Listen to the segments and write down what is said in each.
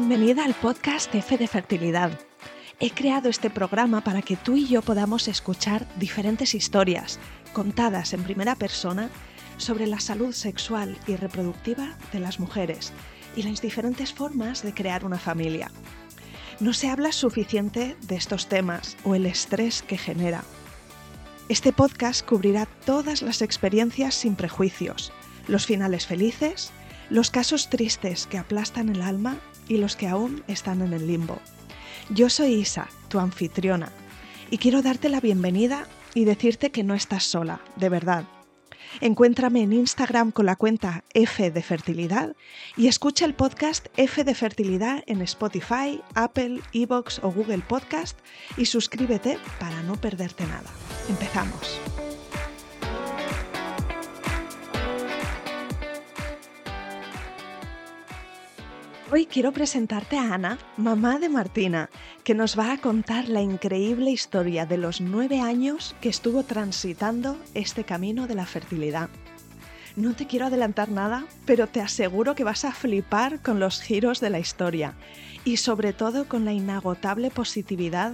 Bienvenida al podcast F de Fertilidad. He creado este programa para que tú y yo podamos escuchar diferentes historias contadas en primera persona sobre la salud sexual y reproductiva de las mujeres y las diferentes formas de crear una familia. No se habla suficiente de estos temas o el estrés que genera. Este podcast cubrirá todas las experiencias sin prejuicios, los finales felices, los casos tristes que aplastan el alma y los que aún están en el limbo. Yo soy Isa, tu anfitriona, y quiero darte la bienvenida y decirte que no estás sola, de verdad. Encuéntrame en Instagram con la cuenta F de Fertilidad y escucha el podcast F de Fertilidad en Spotify, Apple, Evox o Google Podcast y suscríbete para no perderte nada. Empezamos. Hoy quiero presentarte a Ana, mamá de Martina, que nos va a contar la increíble historia de los nueve años que estuvo transitando este camino de la fertilidad. No te quiero adelantar nada, pero te aseguro que vas a flipar con los giros de la historia y sobre todo con la inagotable positividad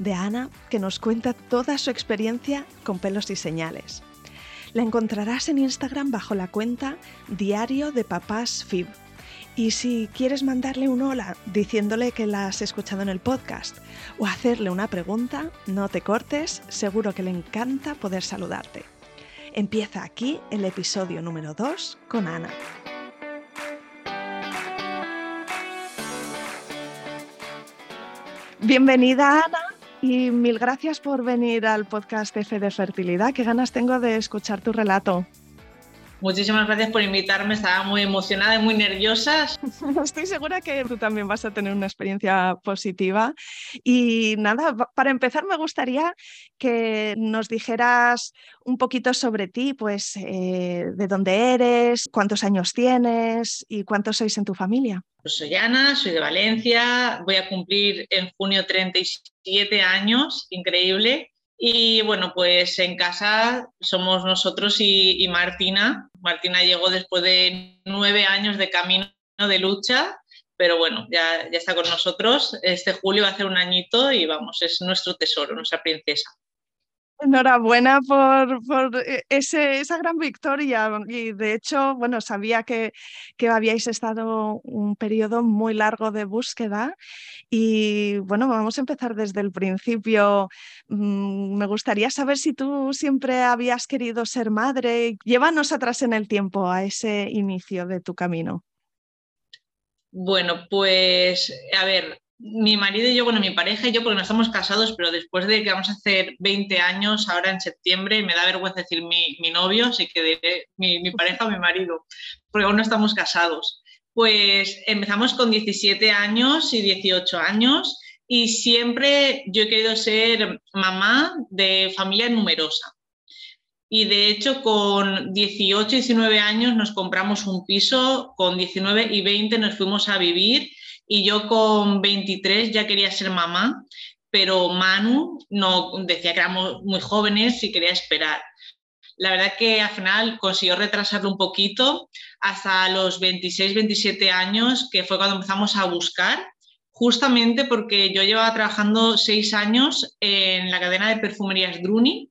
de Ana que nos cuenta toda su experiencia con pelos y señales. La encontrarás en Instagram bajo la cuenta Diario de Papás Fib y si quieres mandarle un hola diciéndole que la has escuchado en el podcast o hacerle una pregunta, no te cortes, seguro que le encanta poder saludarte. Empieza aquí el episodio número 2 con Ana. Bienvenida Ana y mil gracias por venir al podcast F de Fertilidad. Qué ganas tengo de escuchar tu relato. Muchísimas gracias por invitarme, estaba muy emocionada y muy nerviosa. Estoy segura que tú también vas a tener una experiencia positiva. Y nada, para empezar me gustaría que nos dijeras un poquito sobre ti, pues eh, de dónde eres, cuántos años tienes y cuántos sois en tu familia. Pues soy Ana, soy de Valencia, voy a cumplir en junio 37 años, increíble. Y bueno, pues en casa somos nosotros y, Martina. Martina llegó después de nueve años de camino de lucha, pero bueno, ya, ya está con nosotros. Este julio va a hacer un añito y vamos, es nuestro tesoro, nuestra princesa. Enhorabuena por, e, ese, esa gran victoria. Y de hecho, bueno, sabía que, que, habíais estado un periodo muy largo de búsqueda. Y bueno, vamos a empezar desde el principio. Mm, me gustaría saber si tú siempre habías querido ser madre. Llévanos atrás en el tiempo a ese inicio de tu camino. Bueno, pues a ver, mi marido y yo, bueno, mi pareja y yo, porque no estamos casados, pero después de que vamos a hacer 20 años, ahora en septiembre, me da vergüenza decir mi, novio, así que diré mi, mi, pareja o mi marido, porque aún no estamos casados. Pues empezamos con 17 años y 18 años y siempre yo he querido ser mamá de familia numerosa. Y de hecho, con 18 y 19 años nos compramos un piso, con 19 y 20 nos fuimos a vivir y yo con 23 ya quería ser mamá, pero Manu no decía que éramos muy jóvenes y quería esperar. La verdad que al final consiguió retrasarlo un poquito hasta los 26, 27 años, que fue cuando empezamos a buscar, justamente porque yo llevaba trabajando seis años en la cadena de perfumerías Druni,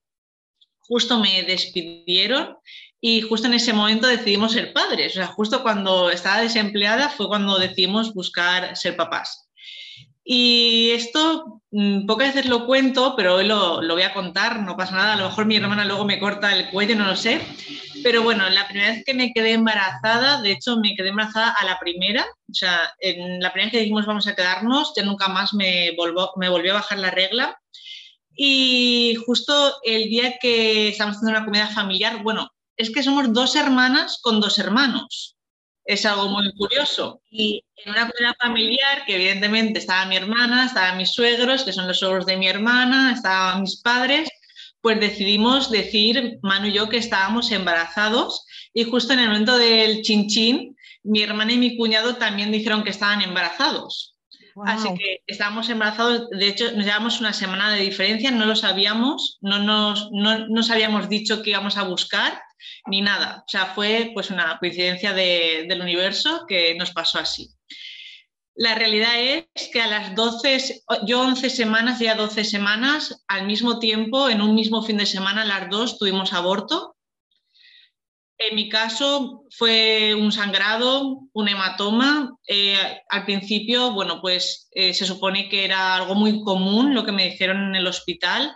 justo me despidieron y justo en ese momento decidimos ser padres. O sea, justo cuando estaba desempleada fue cuando decidimos buscar ser papás. Y esto mm, pocas veces lo cuento, pero hoy lo, lo, voy a contar, no pasa nada. A lo mejor mi hermana luego me corta el cuello, no lo sé. Pero bueno, la primera vez que me quedé embarazada, de hecho me quedé embarazada a la primera, o sea, en la primera vez que dijimos vamos a quedarnos, ya nunca más me, me volvió a bajar la regla. Y justo el día que estábamos haciendo una comida familiar, bueno, es que somos dos hermanas con dos hermanos. Es algo muy curioso. Y en una comida familiar, que evidentemente estaba mi hermana, estaban mis suegros, que son los suegros de mi hermana, estaban mis padres, pues decidimos decir, Manu y yo, que estábamos embarazados. Y justo en el momento del chinchín, mi hermana y mi cuñado también dijeron que estaban embarazados. Así que estábamos embarazados, de hecho nos llevamos una semana de diferencia, no lo sabíamos, no nos, no nos habíamos dicho que íbamos a buscar ni nada. O sea, fue pues una coincidencia del universo que nos pasó así. La realidad es que a las 12, yo 11 semanas, ya 12 semanas, al mismo tiempo, en un mismo fin de semana, las dos tuvimos aborto. En mi caso fue un sangrado, un hematoma. Eh, al principio, bueno, pues eh, se supone que era algo muy común lo que me dijeron en el hospital.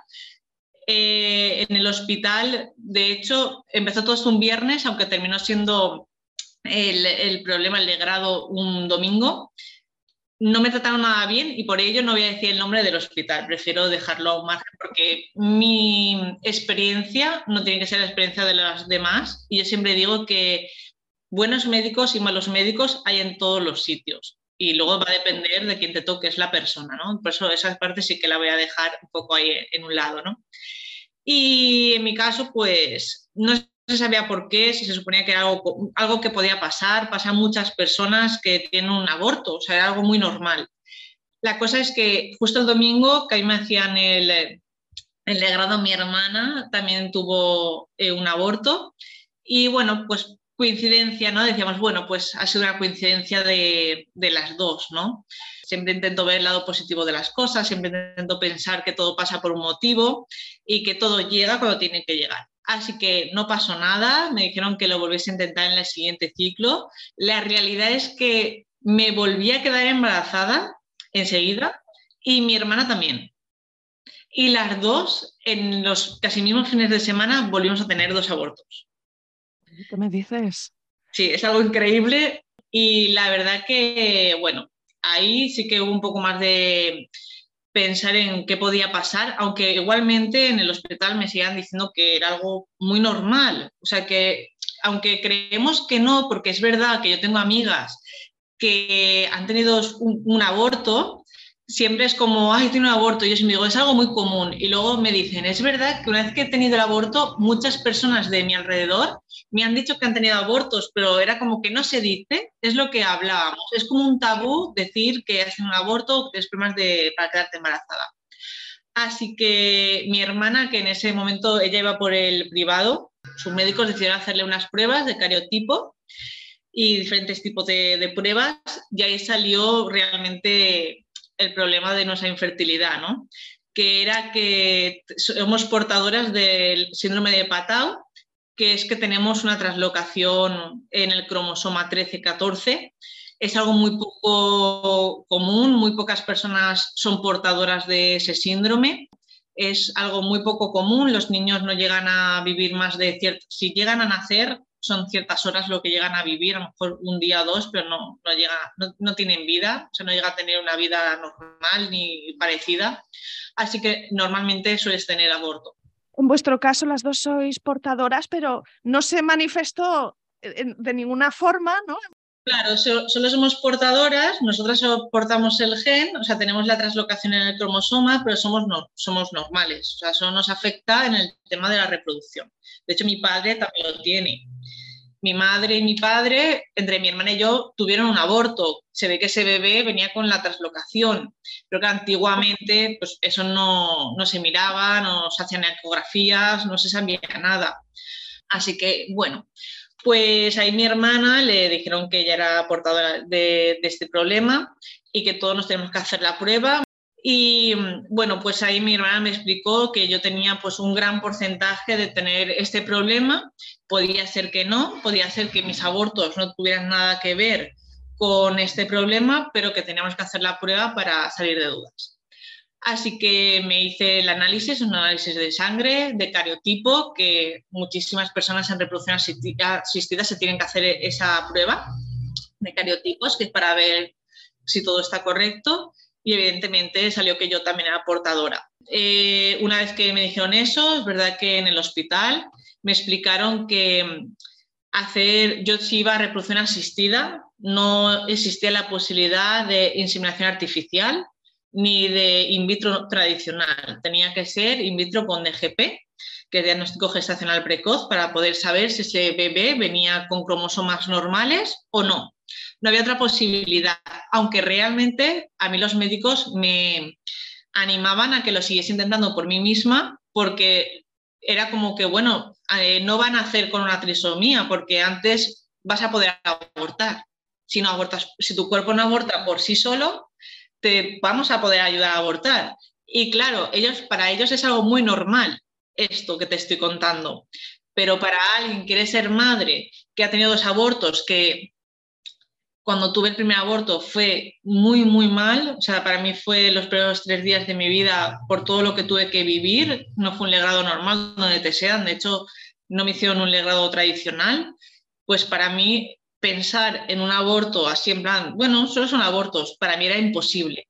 Eh, en el hospital, de hecho, empezó todo un viernes, aunque terminó siendo el, problema, el de grado, un domingo. No me trataron nada bien y por ello no voy a decir el nombre del hospital, prefiero dejarlo a un margen porque mi experiencia no tiene que ser la experiencia de las demás. Y yo siempre digo que buenos médicos y malos médicos hay en todos los sitios y luego va a depender de quién te toque, es la persona, ¿no? Por eso esa parte sí que la voy a dejar un poco ahí en un lado, ¿no? Y en mi caso, pues no se sabía por qué, si se suponía que era algo, algo que podía pasar, pasa a muchas personas que tienen un aborto, o sea, era algo muy normal. La cosa es que justo el domingo que ahí me hacían el, el legrado, mi hermana también tuvo eh, un aborto y bueno, pues coincidencia, ¿no? Decíamos, bueno, pues ha sido una coincidencia de, de, las dos, ¿no? Siempre intento ver el lado positivo de las cosas, siempre intento pensar que todo pasa por un motivo y que todo llega cuando tiene que llegar. Así que no pasó nada, me dijeron que lo volviese a intentar en el siguiente ciclo. La realidad es que me volví a quedar embarazada enseguida y mi hermana también. Y las dos, en los casi mismos fines de semana, volvimos a tener dos abortos. ¿Qué me dices? Sí, es algo increíble y la verdad que, bueno, ahí sí que hubo un poco más de, pensar en qué podía pasar, aunque igualmente en el hospital me sigan diciendo que era algo muy normal. O sea que, aunque creemos que no, porque es verdad que yo tengo amigas que han tenido un, un aborto, siempre es como, ay, tiene un aborto. Y yo siempre digo, es algo muy común. Y luego me dicen, es verdad que una vez que he tenido el aborto, muchas personas de mi alrededor me han dicho que han tenido abortos, pero era como que no se dice, es lo que hablábamos. Es como un tabú decir que has tenido un aborto, es problemas de, para quedarte embarazada. Así que mi hermana, que en ese momento ella iba por el privado, sus médicos decidieron hacerle unas pruebas de cariotipo y diferentes tipos de, de pruebas, y ahí salió realmente el problema de nuestra infertilidad, ¿no? que era que somos portadoras del síndrome de Patau, que es que tenemos una traslocación en el cromosoma 13-14. Es algo muy poco común, muy pocas personas son portadoras de ese síndrome. Es algo muy poco común, los niños no llegan a vivir más de cierto, si llegan a nacer son ciertas horas lo que llegan a vivir, a lo mejor un día o dos, pero no, no, llega, no, tienen vida, o sea, no llega a tener una vida normal ni parecida. Así que normalmente sueles tener aborto. En vuestro caso, las dos sois portadoras, pero no se manifestó de ninguna forma, ¿no? Claro, solo somos portadoras, nosotras portamos el gen, o sea, tenemos la translocación en el cromosoma, pero somos, no, somos normales, o sea, eso nos afecta en el tema de la reproducción. De hecho, mi padre también lo tiene mi madre y mi padre, entre mi hermana y yo, tuvieron un aborto. Se ve que ese bebé venía con la traslocación, pero que antiguamente pues, eso no, no se miraba, no se hacían ecografías, no se sabía nada. Así que, bueno, pues ahí mi hermana le dijeron que ella era portadora de este problema y que todos nos tenemos que hacer la prueba. Y bueno, pues ahí mi hermana me explicó que yo tenía pues un gran porcentaje de tener este problema. Podía ser que no, podía ser que mis abortos no tuvieran nada que ver con este problema, pero que teníamos que hacer la prueba para salir de dudas. Así que me hice el análisis, un análisis de sangre, de cariotipo, que muchísimas personas en reproducción asistida se tienen que hacer esa prueba de cariotipos, que es para ver si todo está correcto y evidentemente salió que yo también era portadora. Eh, una vez que me dijeron eso, es verdad que en el hospital me explicaron que mm, hacer, yo si iba a reproducción asistida, no existía la posibilidad de inseminación artificial ni de in vitro tradicional. Tenía que ser in vitro con DGP, que es diagnóstico gestacional precoz, para poder saber si ese bebé venía con cromosomas normales o no no había otra posibilidad, aunque realmente a mí los médicos me animaban a que lo siguiese intentando por mí misma, porque era como que, bueno, eh, no van a hacer con una trisomía, porque antes vas a poder abortar. si, no abortas, si tu cuerpo no aborta por sí solo, te vamos a poder ayudar a abortar. Y claro, ellos, para ellos es algo muy normal esto que te estoy contando. Pero para alguien que quiere ser madre, que ha tenido dos abortos, que cuando tuve el primer aborto fue muy, muy mal. O sea, para mí fue los primeros tres días de mi vida por todo lo que tuve que vivir. No fue un legrado normal donde te sean. De hecho, no me hicieron un legrado tradicional. Pues para mí pensar en un aborto así en plan, bueno, solo son abortos, para mí era imposible.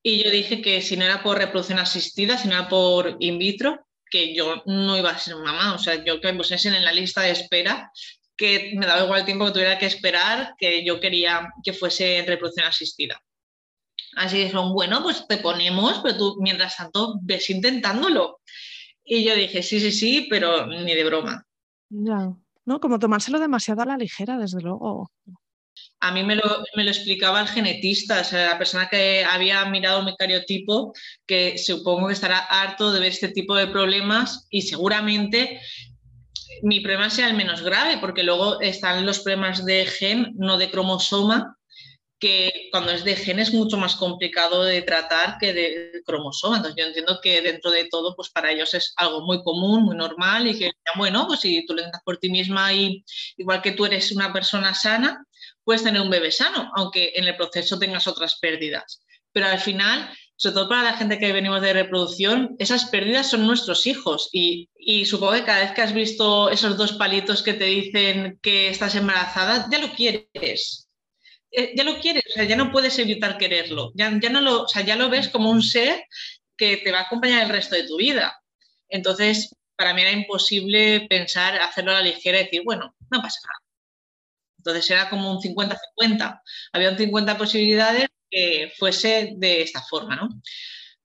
Y yo dije que si no era por reproducción asistida, si no era por in vitro, que yo no iba a ser mamá. O sea, yo que me pusiesen en la lista de espera que me daba igual el tiempo que tuviera que esperar, que yo quería que fuese reproducción asistida. Así dijeron, bueno, pues te ponemos, pero tú mientras tanto ves intentándolo. Y yo dije, sí, sí, sí, pero ni de broma. Ya, ¿no? Como tomárselo demasiado a la ligera, desde luego. A mí me lo, me lo explicaba el genetista, o sea, la persona que había mirado mi cariotipo, que supongo que estará harto de ver este tipo de problemas y seguramente mi problema sea el menos grave, porque luego están los problemas de gen, no de cromosoma, que cuando es de gen es mucho más complicado de tratar que de cromosoma. Entonces yo entiendo que dentro de todo, pues para ellos es algo muy común, muy normal y que, bueno, pues si tú lo intentas por ti misma y igual que tú eres una persona sana, puedes tener un bebé sano, aunque en el proceso tengas otras pérdidas. Pero al final sobre todo para la gente que venimos de reproducción, esas pérdidas son nuestros hijos. Y, supongo que cada vez que has visto esos dos palitos que te dicen que estás embarazada, ya lo quieres. Eh, ya lo quieres, o sea, ya no puedes evitar quererlo. Ya, ya, no lo, o sea, ya lo ves como un ser que te va a acompañar el resto de tu vida. Entonces, para mí era imposible pensar hacerlo a la ligera y decir, bueno, no pasa nada. Entonces era como un 50-50. Había un 50 posibilidades fuese de esta forma, ¿no?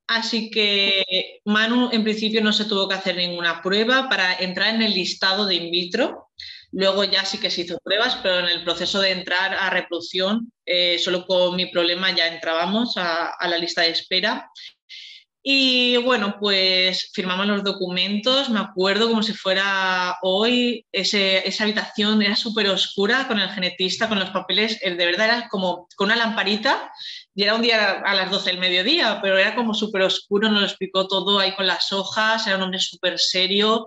Así que Manu en principio no se tuvo que hacer ninguna prueba para entrar en el listado de in vitro. Luego ya sí que se hizo pruebas, pero en el proceso de entrar a reproducción, eh, solo con mi problema ya entrábamos a la lista de espera y bueno, pues firmamos los documentos, me acuerdo como si fuera hoy, esa habitación era súper oscura con el genetista, con los papeles, de verdad era como con una lamparita y era un día a las 12 del mediodía, pero era como súper oscuro, nos lo explicó todo ahí con las hojas, era un hombre súper serio,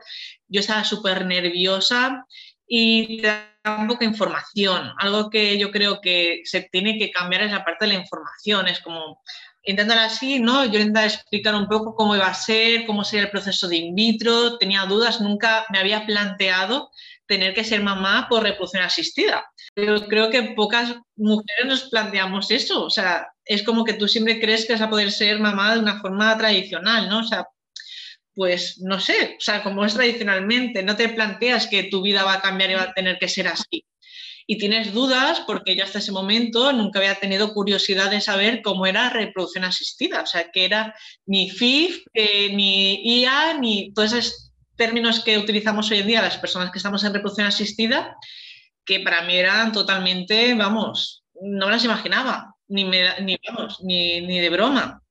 yo estaba súper nerviosa y poco de información. Algo que yo creo que se tiene que cambiar es la parte de la información, es como Intentar así, ¿no? Yo intentaba explicar un poco cómo iba a ser, cómo sería el proceso de in vitro, tenía dudas, nunca me había planteado tener que ser mamá por reproducción asistida. Pero creo que pocas mujeres nos planteamos eso, o sea, es como que tú siempre crees que vas a poder ser mamá de una forma tradicional, ¿no? O sea, pues no sé, o sea, como es tradicionalmente, no te planteas que tu vida va a cambiar y va a tener que ser así y tienes dudas porque yo hasta ese momento nunca había tenido curiosidad de saber cómo era reproducción asistida, o sea, que era ni FIF, eh, ni IA, ni todos esos términos que utilizamos hoy en día las personas que estamos en reproducción asistida, que para mí eran totalmente, vamos, no me las imaginaba, ni, ni, vamos, ni, ni de broma.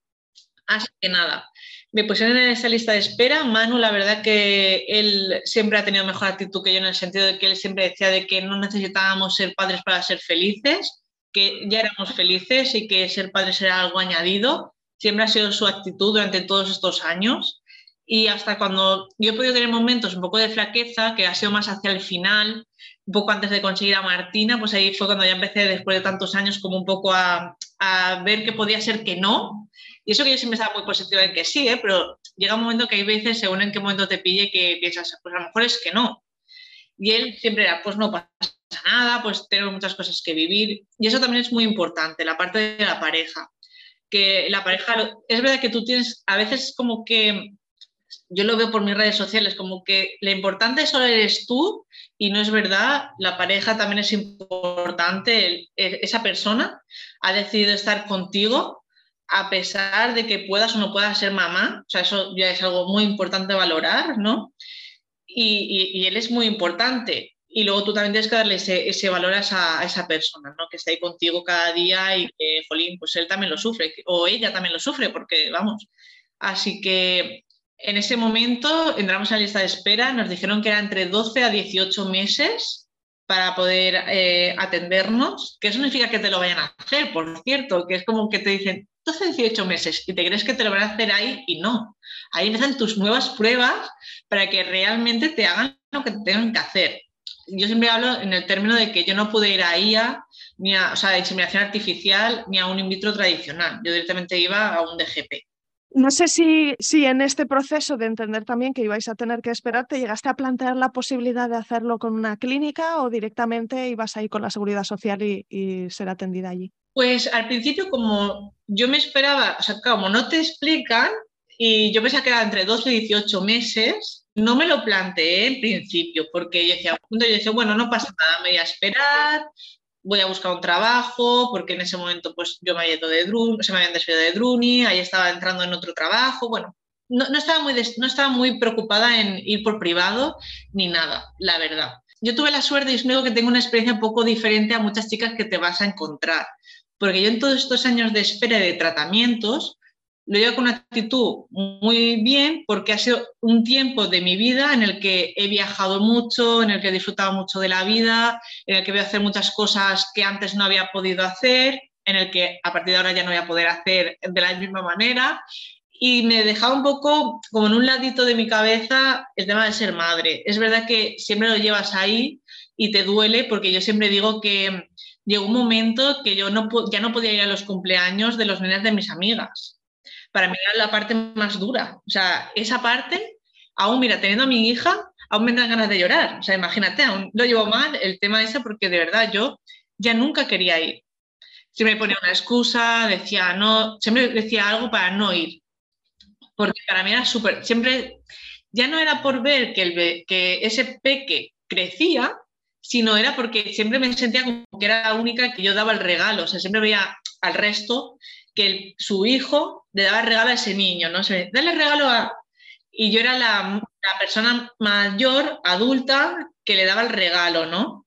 Así que nada, me pusieron en esa lista de espera. Manu, la verdad que él siempre ha tenido mejor actitud que yo en el sentido de que él siempre decía de que no necesitábamos ser padres para ser felices, que ya éramos felices y que ser padres era algo añadido. Siempre ha sido su actitud durante todos estos años. Y hasta cuando yo he podido tener momentos un poco de flaqueza, que ha sido más hacia el final, un poco antes de conseguir a Martina, pues ahí fue cuando ya empecé, después de tantos años, como un poco a, a ver que podía ser que no, y eso que yo siempre estaba muy positiva en que sí, ¿eh? pero llega un momento que hay veces, según en qué momento te pille, que piensas, pues a lo mejor es que no. Y él siempre era, pues no pasa nada, pues tenemos muchas cosas que vivir. Y eso también es muy importante, la parte de la pareja. Que la pareja, es verdad que tú tienes, a veces como que, yo lo veo por mis redes sociales, como que lo importante solo eres tú y no es verdad, la pareja también es importante, esa persona ha decidido estar contigo a pesar de que puedas o no puedas ser mamá, o sea, eso ya es algo muy importante valorar, ¿no? Y, él es muy importante. Y luego tú también tienes que darle ese, valor a esa, persona, ¿no? Que está ahí contigo cada día y que, jolín, pues él también lo sufre, o ella también lo sufre, porque, vamos. Así que en ese momento entramos en la lista de espera, nos dijeron que era entre 12 a 18 meses para poder eh, atendernos, que eso significa que te lo vayan a hacer, por cierto, que es como que te dicen, 12, 18 meses y te crees que te lo van a hacer ahí y no. Ahí empiezan tus nuevas pruebas para que realmente te hagan lo que tengan que hacer. Yo siempre hablo en el término de que yo no pude ir a IA, ni a, o sea, inseminación artificial, ni a un in vitro tradicional. Yo directamente iba a un DGP. No sé si, si en este proceso de entender también que ibais a tener que esperar, te llegaste a plantear la posibilidad de hacerlo con una clínica o directamente ibas ahí con la seguridad social y, y ser atendida allí. Pues al principio, como yo me esperaba, o sea, como no te explican, y yo pensaba que era entre 12 y 18 meses, no me lo planteé en principio, porque yo decía, bueno, no pasa nada, me voy a esperar, voy a buscar un trabajo, porque en ese momento pues yo me había ido de Druni, se me habían despedido de Druni, ahí estaba entrando en otro trabajo, bueno, no, estaba muy no estaba muy preocupada en ir por privado ni nada, la verdad. Yo tuve la suerte y es único que tengo una experiencia un poco diferente a muchas chicas que te vas a encontrar, porque yo en todos estos años de espera de tratamientos lo llevo con una actitud muy bien porque ha sido un tiempo de mi vida en el que he viajado mucho, en el que he disfrutado mucho de la vida, en el que voy a hacer muchas cosas que antes no había podido hacer, en el que a partir de ahora ya no voy a poder hacer de la misma manera. Y me dejaba un poco como en un ladito de mi cabeza el tema de ser madre. Es verdad que siempre lo llevas ahí y te duele porque yo siempre digo que llegó un momento que yo no, ya no podía ir a los cumpleaños de los nenes de mis amigas para mí era la parte más dura. O sea, esa parte, aún mira, teniendo a mi hija, aún me dan ganas de llorar. O sea, imagínate, aún lo llevo mal el tema ese porque de verdad yo ya nunca quería ir. Siempre ponía una excusa, decía no, siempre decía algo para no ir. Porque para mí era súper, siempre, ya no era por ver que, el, que ese peque crecía, sino era porque siempre me sentía como que era la única que yo daba el regalo. O sea, siempre veía al resto que su hijo le daba regalo a ese niño, ¿no? Se dale regalo a... Y yo era la, persona mayor, adulta, que le daba el regalo, ¿no?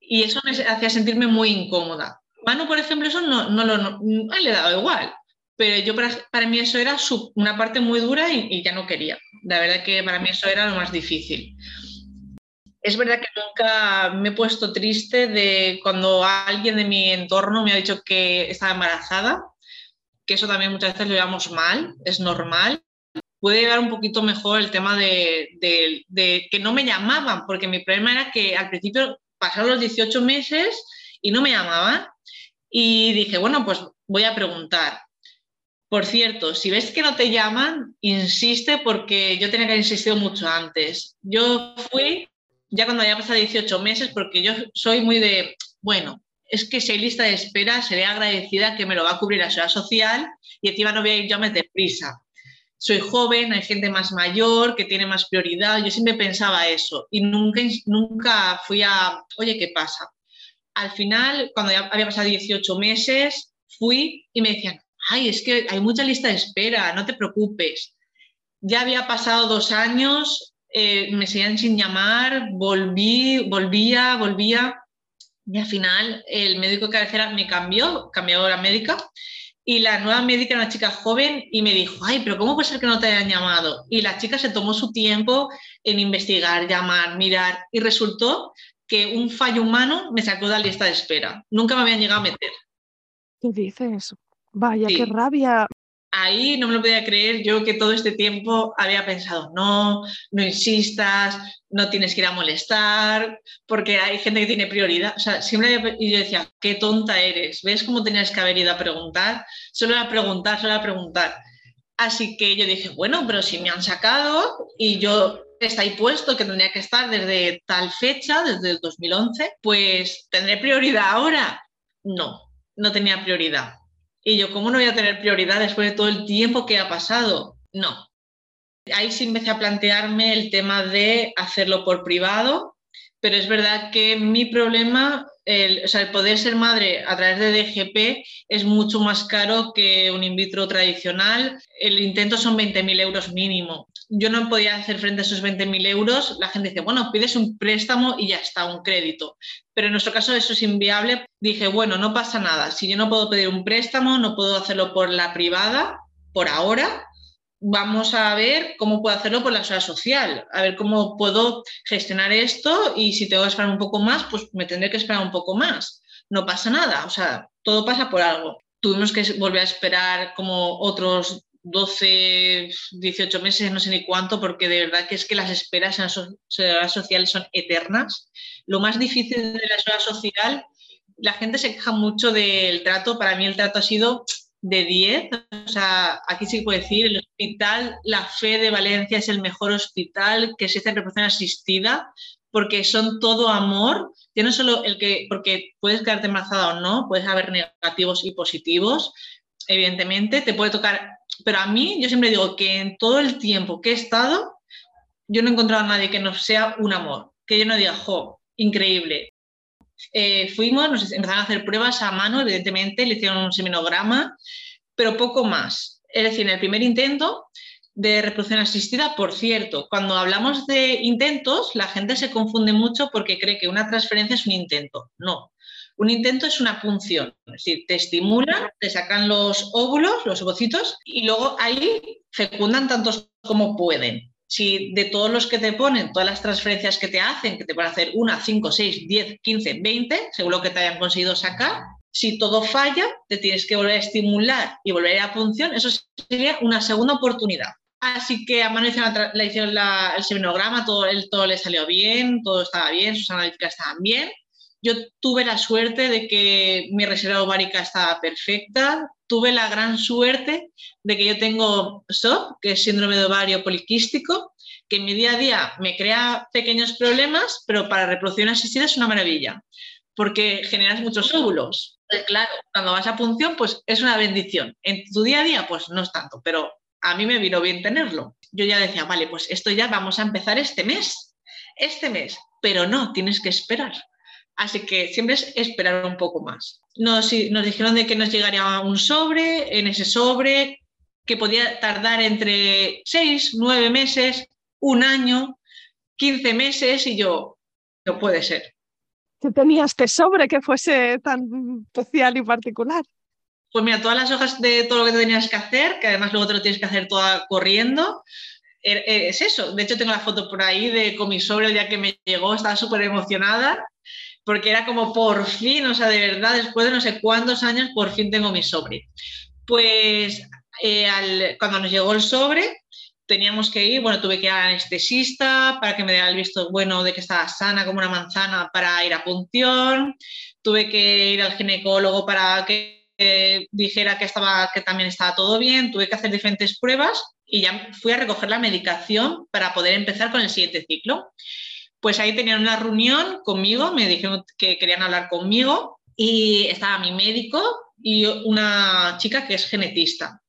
Y eso me hacía sentirme muy incómoda. Manu, por ejemplo, eso no, no lo no, igual, pero yo para, mí eso era una parte muy dura y, y, ya no quería. La verdad que para mí eso era lo más difícil. Es verdad que nunca me he puesto triste de cuando alguien de mi entorno me ha dicho que estaba embarazada que eso también muchas veces lo llevamos mal, es normal. Puede llevar un poquito mejor el tema de, que no me llamaban, porque mi problema era que al principio pasaron los 18 meses y no me llamaban. Y dije, bueno, pues voy a preguntar. Por cierto, si ves que no te llaman, insiste porque yo tenía que haber insistido mucho antes. Yo fui ya cuando había pasado 18 meses porque yo soy muy de, bueno, es que si hay lista de espera, seré agradecida que me lo va a cubrir la seguridad social y encima no voy a ir yo a meter prisa. Soy joven, hay gente más mayor que tiene más prioridad. Yo siempre pensaba eso y nunca, nunca fui a, oye, ¿qué pasa? Al final, cuando ya había pasado 18 meses, fui y me decían, ay, es que hay mucha lista de espera, no te preocupes. Ya había pasado dos años, eh, me seguían sin llamar, volví, volvía, volvía y al final el médico de cabecera me cambió, cambió la médica y la nueva médica era una chica joven y me dijo, ay, pero ¿cómo puede ser que no te hayan llamado? Y la chica se tomó su tiempo en investigar, llamar, mirar y resultó que un fallo humano me sacó de la lista de espera. Nunca me habían llegado a meter. ¿Qué dices? Vaya, qué rabia ahí no me lo podía creer yo que todo este tiempo había pensado, no, no insistas, no tienes que ir a molestar, porque hay gente que tiene prioridad. O sea, siempre y yo decía, qué tonta eres, ¿ves cómo tenías que haber ido a preguntar? Solo a preguntar, solo a preguntar. Así que yo dije, bueno, pero si me han sacado y yo está ahí puesto que tendría que estar desde tal fecha, desde el 2011, pues tendré prioridad ahora. No, no tenía prioridad. Y yo, ¿cómo no voy a tener prioridad después de todo el tiempo que ha pasado? No. Ahí sí empecé a plantearme el tema de hacerlo por privado, pero es verdad que mi problema, el, o sea, el poder ser madre a través de DGP es mucho más caro que un in vitro tradicional. El intento son 20.000 euros mínimo. Yo no podía hacer frente a esos 20.000 euros. La gente dice, bueno, pides un préstamo y ya está, un crédito pero en nuestro caso eso es inviable. Dije, bueno, no pasa nada, si yo no puedo pedir un préstamo, no puedo hacerlo por la privada, por ahora, vamos a ver cómo puedo hacerlo por la seguridad social, a ver cómo puedo gestionar esto y si tengo que esperar un poco más, pues me tendré que esperar un poco más. No pasa nada, o sea, todo pasa por algo. Tuvimos que volver a esperar como otros 12, 18 meses, no sé ni cuánto, porque de verdad que es que las esperas en la seguridad social son eternas. Lo más difícil de la seguridad social, la gente se queja mucho del trato, para mí el trato ha sido de 10, o sea, aquí sí puedo decir, el hospital La Fe de Valencia es el mejor hospital que existe en reproducción asistida, porque son todo amor, ya no solo el que, porque puedes quedarte embarazada o no, puedes haber negativos y positivos, evidentemente, te puede tocar, pero a mí yo siempre digo que en todo el tiempo que he estado, yo no he encontrado a nadie que no sea un amor, que yo no diga, jo, increíble. Eh, fuimos, nos empezaron a hacer pruebas a mano, evidentemente, le hicieron un seminograma, pero poco más. Es decir, en el primer intento de reproducción asistida, por cierto, cuando hablamos de intentos, la gente se confunde mucho porque cree que una transferencia es un intento. No, un intento es una punción, es decir, te estimulan, te sacan los óvulos, los ovocitos, y luego ahí fecundan tantos como pueden si de todos los que te ponen, todas las transferencias que te hacen, que te pueden hacer una, cinco, seis, diez, quince, veinte, según lo que te hayan conseguido sacar, si todo falla, te tienes que volver a estimular y volver a función, eso sería una segunda oportunidad. Así que a mano le hicieron el seminograma, todo, todo le salió bien, todo estaba bien, sus analíticas estaban bien. Yo tuve la suerte de que mi reserva ovárica estaba perfecta, tuve la gran suerte de que yo tengo SOP, que es síndrome de ovario poliquístico, que en mi día a día me crea pequeños problemas, pero para reproducción asistida es una maravilla, porque generas muchos óvulos. claro, cuando vas a punción, pues es una bendición. En tu día a día, pues no es tanto, pero a mí me vino bien tenerlo. Yo ya decía, vale, pues esto ya vamos a empezar este mes, este mes, pero no, tienes que esperar Así que siempre es esperar un poco más. Nos, nos dijeron de que nos llegaría un sobre, en ese sobre, que podía tardar entre seis, nueve meses, un año, 15 meses, y yo, no puede ser. ¿Qué tenía este sobre que fuese tan especial y particular? Pues mira, todas las hojas de todo lo que tenías que hacer, que además luego te lo tienes que hacer toda corriendo, er, eh, es eso. De hecho, tengo la foto por ahí de con mi sobre el día que me llegó, estaba súper emocionada porque era como por fin, o sea, de verdad, después de no sé cuántos años, por fin tengo mi sobre. Pues eh, cuando nos llegó el sobre, teníamos que ir, bueno, tuve que ir al anestesista para que me diera el visto bueno de que estaba sana como una manzana para ir a punción, tuve que ir al ginecólogo para que dijera que, estaba, que también estaba todo bien, tuve que hacer diferentes pruebas y ya fui a recoger la medicación para poder empezar con el siguiente ciclo. Pues ahí tenían una reunión conmigo, me dijeron que querían hablar conmigo y estaba mi médico y una chica que es genetista.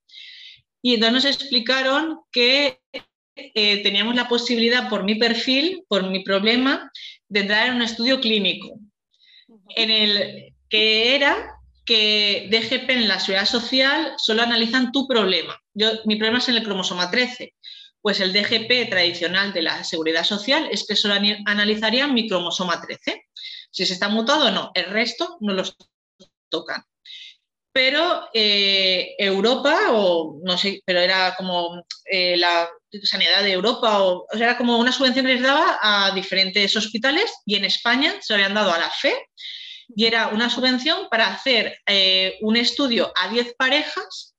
Y entonces nos explicaron que eh, teníamos la posibilidad por mi perfil, por mi problema, de entrar en un estudio clínico, en el que era que DGP en la seguridad social solo analizan tu problema. Yo, mi problema es en el cromosoma 13. Pues el DGP tradicional de la seguridad social es que solo analizarían mi cromosoma 13. Si se está mutado o no, el resto no los tocan. Pero eh, Europa, o no sé, pero era como eh, la sanidad de Europa, o, sea, era como una subvención que les daba a diferentes hospitales y en España se habían dado a la FE y era una subvención para hacer eh, un estudio a 10 parejas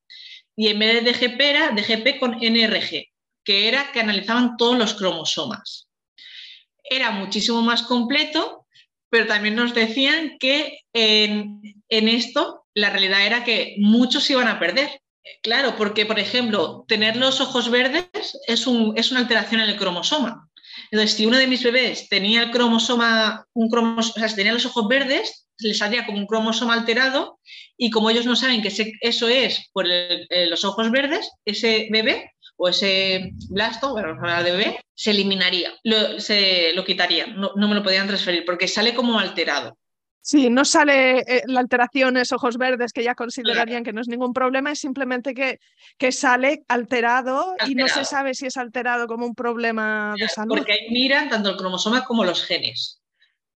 y en vez de DGP era DGP con NRG, que era que analizaban todos los cromosomas. Era muchísimo más completo, pero también nos decían que en, esto la realidad era que muchos se iban a perder. Claro, porque, por ejemplo, tener los ojos verdes es, es una alteración en el cromosoma. Entonces, si uno de mis bebés tenía el cromosoma, un cromosoma, o sea, tenía los ojos verdes, les salía como un cromosoma alterado y como ellos no saben que eso es por los ojos verdes, ese bebé o ese blasto, bueno, de bebé, se eliminaría, lo, se lo quitaría, no, me lo podían transferir porque sale como alterado. Sí, no sale eh, la alteración, es ojos verdes, que ya considerarían que no es ningún problema, es simplemente que, que sale alterado, y no se sabe si es alterado como un problema de salud. Porque ahí miran tanto el cromosoma como los genes.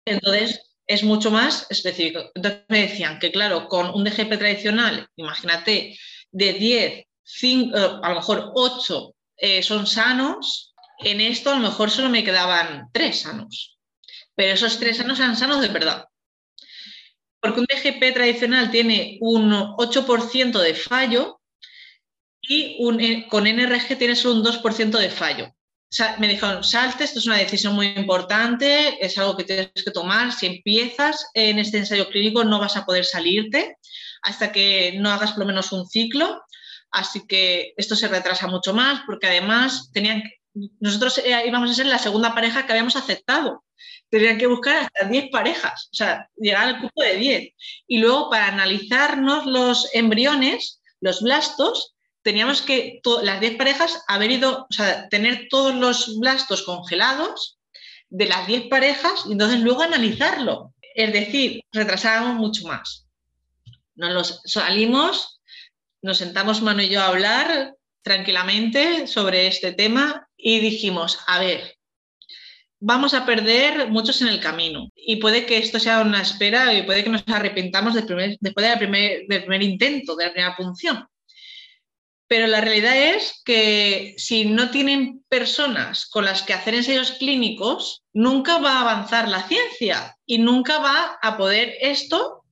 Entonces, es mucho más específico. Entonces me decían que, claro, con un DGP tradicional, imagínate, de 10 eh, a lo mejor ocho eh, son sanos, en esto a lo mejor solo me quedaban tres sanos. Pero esos tres sanos eran sanos de verdad. Porque un DGP tradicional tiene un 8% de fallo y eh, con NRG tiene solo un 2% de fallo me dijeron, salte, esto es una decisión muy importante, es algo que tienes que tomar. Si empiezas en este ensayo clínico no vas a poder salirte hasta que no hagas por lo menos un ciclo. Así que esto se retrasa mucho más porque además tenían nosotros eh, íbamos a ser la segunda pareja que habíamos aceptado. Tenían que buscar hasta 10 parejas, o sea, llegar al grupo de 10. Y luego para analizarnos los embriones, los blastos, teníamos que, las 10 parejas, haber ido, o sea, tener todos los blastos congelados de las 10 parejas y entonces luego analizarlo. Es decir, retrasábamos mucho más. Nos los salimos, nos sentamos Manu y yo a hablar tranquilamente sobre este tema y dijimos, a ver, vamos a perder muchos en el camino y puede que esto sea una espera y puede que nos arrepintamos después del primer, del primer intento, de la primera punción. Pero la realidad es que si no tienen personas con las que hacer ensayos clínicos, nunca va a avanzar la ciencia y nunca va a poder esto,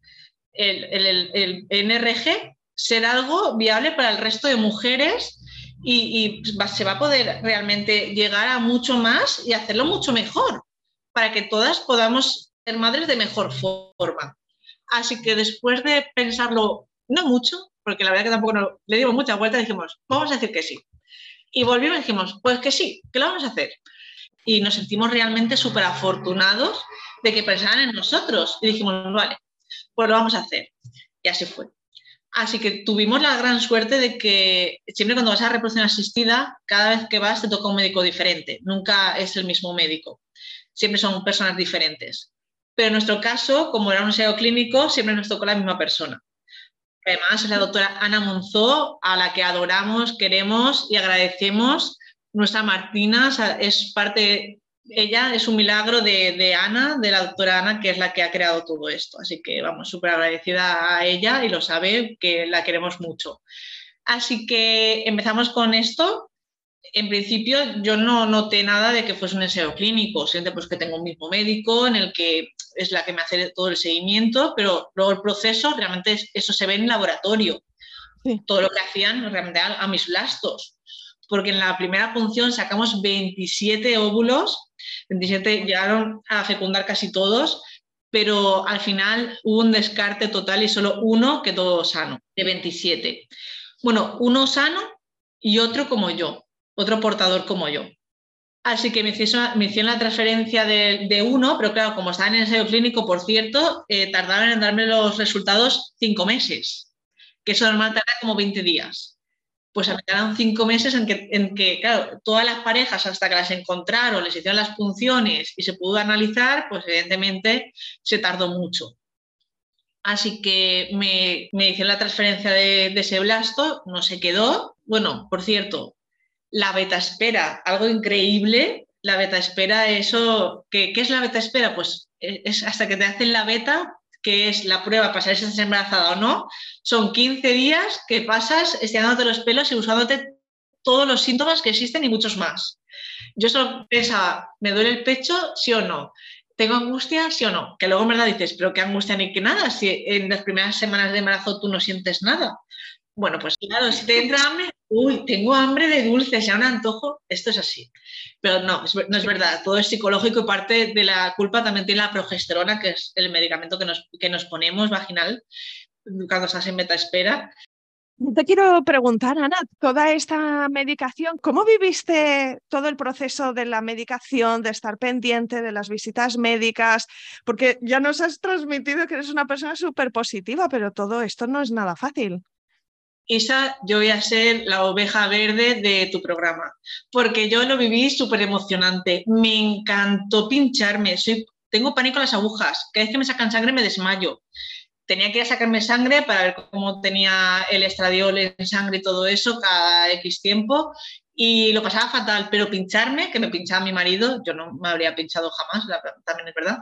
el, NRG, ser algo viable para el resto de mujeres y, se va a poder realmente llegar a mucho más y hacerlo mucho mejor para que todas podamos ser madres de mejor forma. Así que después de pensarlo no mucho, porque la verdad que tampoco le dimos mucha vuelta, dijimos, vamos a decir que sí. Y volvimos y dijimos, pues que sí, que lo vamos a hacer. Y nos sentimos realmente súper afortunados de que pensaran en nosotros. Y dijimos, vale, pues lo vamos a hacer. Y así fue. Así que tuvimos la gran suerte de que siempre cuando vas a reproducción asistida, cada vez que vas te toca un médico diferente. Nunca es el mismo médico. Siempre son personas diferentes. Pero en nuestro caso, como era un ensayo clínico, siempre nos tocó la misma persona. Además, es la doctora Ana Monzó, a la que adoramos, queremos y agradecemos. Nuestra Martina es parte, ella es un milagro de, Ana, de la doctora Ana, que es la que ha creado todo esto. Así que vamos, súper agradecida a ella y lo sabe que la queremos mucho. Así que empezamos con esto. En principio yo no noté nada de que fuese un ensayo clínico, siempre pues que tengo un mismo médico en el que es la que me hace todo el seguimiento, pero luego el proceso realmente eso se ve en laboratorio. Todo lo que hacían realmente a, mis blastos. Porque en la primera función sacamos 27 óvulos, 27 llegaron a fecundar casi todos, pero al final hubo un descarte total y solo uno quedó sano, de 27. Bueno, uno sano y otro como yo, otro portador como yo. Así que me hicieron, la transferencia de, uno, pero claro, como estaba en el ensayo clínico, por cierto, eh, tardaron en darme los resultados cinco meses, que eso normal tarda como 20 días. Pues me tardaron cinco meses en que, en que, claro, todas las parejas hasta que las encontraron, les hicieron las funciones y se pudo analizar, pues evidentemente se tardó mucho. Así que me, me hicieron la transferencia de, de ese blasto, no se quedó. Bueno, por cierto, la beta espera, algo increíble. La beta espera, eso, ¿qué, es la beta espera? Pues eh, es hasta que te hacen la beta, que es la prueba para saber si estás embarazada o no. Son 15 días que pasas estirándote los pelos y usándote todos los síntomas que existen y muchos más. Yo solo pensaba, ¿me duele el pecho? ¿Sí o no? ¿Tengo angustia? ¿Sí o no? Que luego en verdad dices, pero qué angustia ni qué nada, si en las primeras semanas de embarazo tú no sientes nada. Bueno, pues claro, si te entra hambre, uy, tengo hambre de dulce, sea un antojo, esto es así. Pero no, no es verdad, todo es psicológico y parte de la culpa también tiene la progesterona, que es el medicamento que nos, que nos ponemos vaginal cuando estás en meta espera. Te quiero preguntar, Ana, toda esta medicación, ¿cómo viviste todo el proceso de la medicación, de estar pendiente de las visitas médicas? Porque ya nos has transmitido que eres una persona súper positiva, pero todo esto no es nada fácil. Isa, yo voy a ser la oveja verde de tu programa, porque yo lo viví súper emocionante. Me encantó pincharme. Soy, tengo pánico a las agujas. Cada vez que me sacan sangre me desmayo. Tenía que ir a sacarme sangre para ver cómo tenía el estradiol en sangre y todo eso cada X tiempo. Y lo pasaba fatal, pero pincharme, que me pinchaba mi marido, yo no me habría pinchado jamás, también es verdad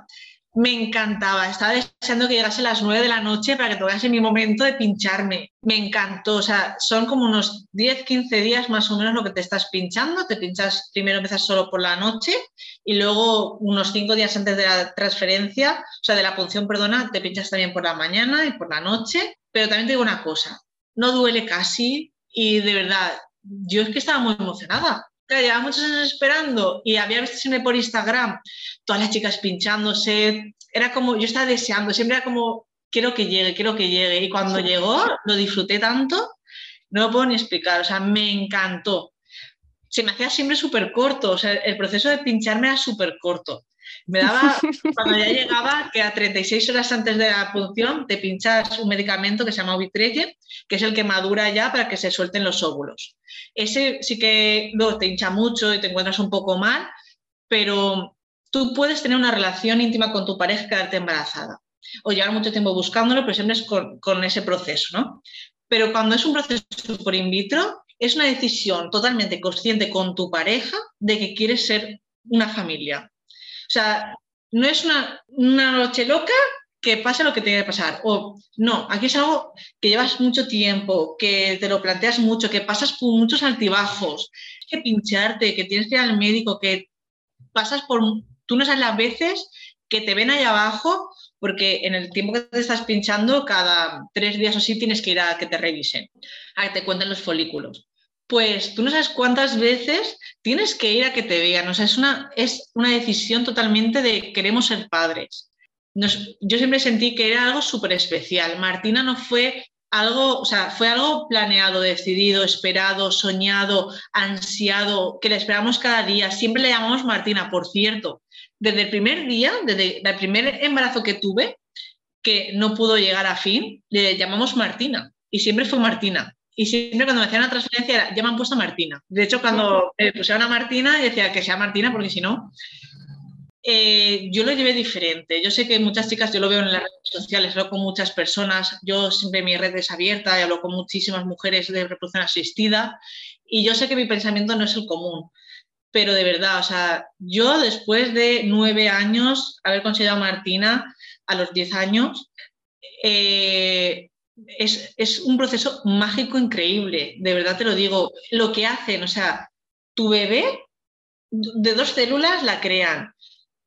me encantaba, estaba deseando que llegase las 9 de la noche para que tuviese mi momento de pincharme. Me encantó, o sea, son como unos 10, 15 días más o menos lo que te estás pinchando. Te pinchas, primero empiezas solo por la noche y luego unos 5 días antes de la transferencia, o sea, de la punción, perdona, te pinchas también por la mañana y por la noche. Pero también te digo una cosa, no duele casi y de verdad, yo es que estaba muy emocionada claro, llevaba muchos años esperando y había visto siempre por Instagram todas las chicas pinchándose. Era como, yo estaba deseando, siempre era como, quiero que llegue, quiero que llegue. Y cuando llegó, lo disfruté tanto, no lo puedo ni explicar, o sea, me encantó. Se me hacía siempre súper corto, o sea, el proceso de pincharme era súper corto. Me daba, cuando ya llegaba, que a 36 horas antes de la punción te pinchas un medicamento que se llama Vitrelle, que es el que madura ya para que se suelten los óvulos. Ese sí que luego te hincha mucho y te encuentras un poco mal, pero tú puedes tener una relación íntima con tu pareja y quedarte embarazada. O llevar mucho tiempo buscándolo, pero siempre es con, con ese proceso, ¿no? Pero cuando es un proceso por in vitro, es una decisión totalmente consciente con tu pareja de que quieres ser una familia. O sea, no es una, noche loca que pase lo que tiene que pasar. O no, aquí es algo que llevas mucho tiempo, que te lo planteas mucho, que pasas por muchos altibajos, que pincharte, que tienes que ir al médico, que pasas por, tú no sabes las veces que te ven ahí abajo, porque en el tiempo que te estás pinchando, cada tres días o así tienes que ir a que te revisen, a que te cuenten los folículos pues tú no sabes cuántas veces tienes que ir a que te vean. O sea, es una, es una decisión totalmente de queremos ser padres. yo siempre sentí que era algo súper especial. Martina no fue algo, o sea, fue algo planeado, decidido, esperado, soñado, ansiado, que le esperamos cada día. Siempre le llamamos Martina, por cierto. Desde el primer día, desde el primer embarazo que tuve, que no pudo llegar a fin, le llamamos Martina. Y siempre fue Martina y siempre cuando me hacían la transferencia era, ya me han puesto Martina. De hecho, cuando eh, pusieron a Martina, decía que sea Martina, porque si no, eh, yo lo llevé diferente. Yo sé que muchas chicas, yo lo veo en las redes sociales, hablo con muchas personas, yo siempre mi red es abierta y hablo con muchísimas mujeres de reproducción asistida y yo sé que mi pensamiento no es el común. Pero de verdad, o sea, yo después de nueve años, haber considerado a Martina a los diez años, eh, es, un proceso mágico increíble, de verdad te lo digo. Lo que hacen, o sea, tu bebé de dos células la crean,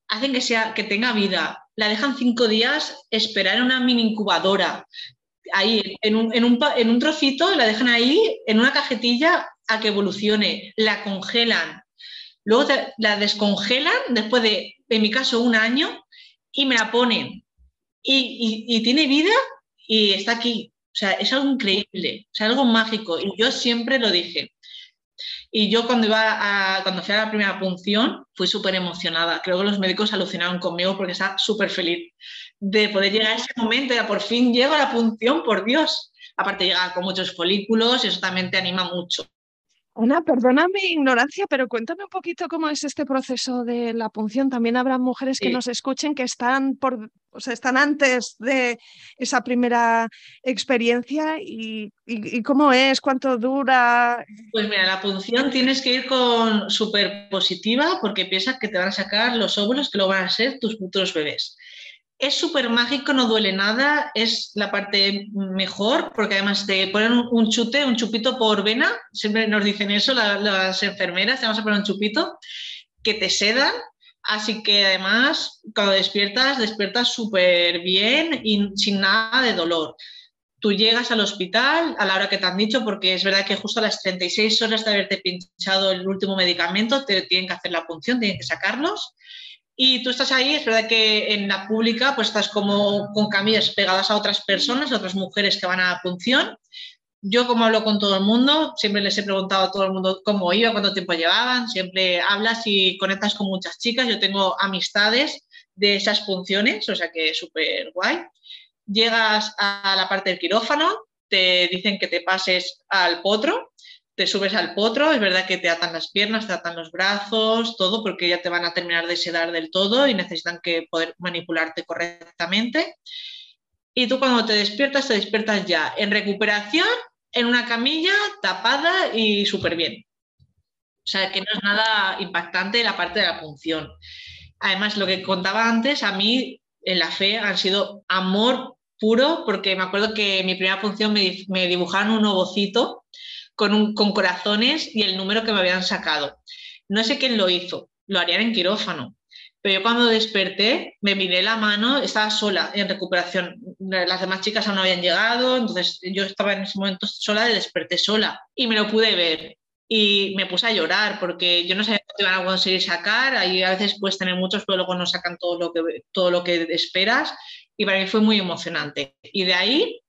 hacen que, sea, que tenga vida, la dejan cinco días esperar en una mini incubadora, ahí, en un, en, un, en un trocito, la dejan ahí en una cajetilla a que evolucione, la congelan, luego la descongelan después de, en mi caso, un año y me la ponen. y, y tiene vida y está aquí. O sea, es algo increíble, es algo mágico. Y yo siempre lo dije. Y yo cuando iba a, cuando fui a la primera punción fui súper emocionada. Creo que los médicos alucinaron conmigo porque estaba súper feliz de poder llegar a ese momento. Ya por fin llego a la punción, por Dios. Aparte llega con muchos folículos y eso también te anima mucho. Ana, perdona mi ignorancia, pero cuéntame un poquito cómo es este proceso de la punción. También habrá mujeres que nos escuchen que están por, o sea, están antes de esa primera experiencia y, cómo es, cuánto dura. Pues mira, la punción tienes que ir con súper positiva porque piensas que te van a sacar los óvulos que lo van a ser tus futuros bebés. Es súper mágico, no duele nada, es la parte mejor, porque además te ponen un chute, un chupito por vena, siempre nos dicen eso las enfermeras, te vamos a poner un chupito, que te sedan, así que además cuando despiertas, despiertas súper bien y sin nada de dolor. Tú llegas al hospital a la hora que te han dicho, porque es verdad que justo a las 36 horas de haberte pinchado el último medicamento, te tienen que hacer la punción, tienen que sacarlos y tú estás ahí, es verdad que en la pública pues estás como con camillas pegadas a otras personas, a otras mujeres que van a la punción. Yo como hablo con todo el mundo, siempre les he preguntado a todo el mundo cómo iba, cuánto tiempo llevaban, siempre hablas y conectas con muchas chicas. Yo tengo amistades de esas funciones, o sea que es súper guay. Llegas a la parte del quirófano, te dicen que te pases al potro, te subes al potro, es verdad que te atan las piernas, te atan los brazos, todo, porque ya te van a terminar de sedar del todo y necesitan que poder manipularte correctamente. Y tú cuando te despiertas, te despiertas ya en recuperación, en una camilla, tapada y súper bien. O sea, que no es nada impactante la parte de la punción. Además, lo que contaba antes, a mí en la fe han sido amor puro, porque me acuerdo que en mi primera función me, me dibujaron un ovocito con, corazones y el número que me habían sacado. No sé quién lo hizo, lo harían en quirófano. Pero yo cuando desperté, me miré la mano, estaba sola en recuperación. Las demás chicas aún no habían llegado, entonces yo estaba en ese momento sola y desperté sola. Y me lo pude ver. Y me puse a llorar porque yo no sabía que iban a conseguir sacar. Ahí a veces puedes tener muchos, pero luego no sacan todo lo que, todo lo que esperas. Y para mí fue muy emocionante. Y de ahí,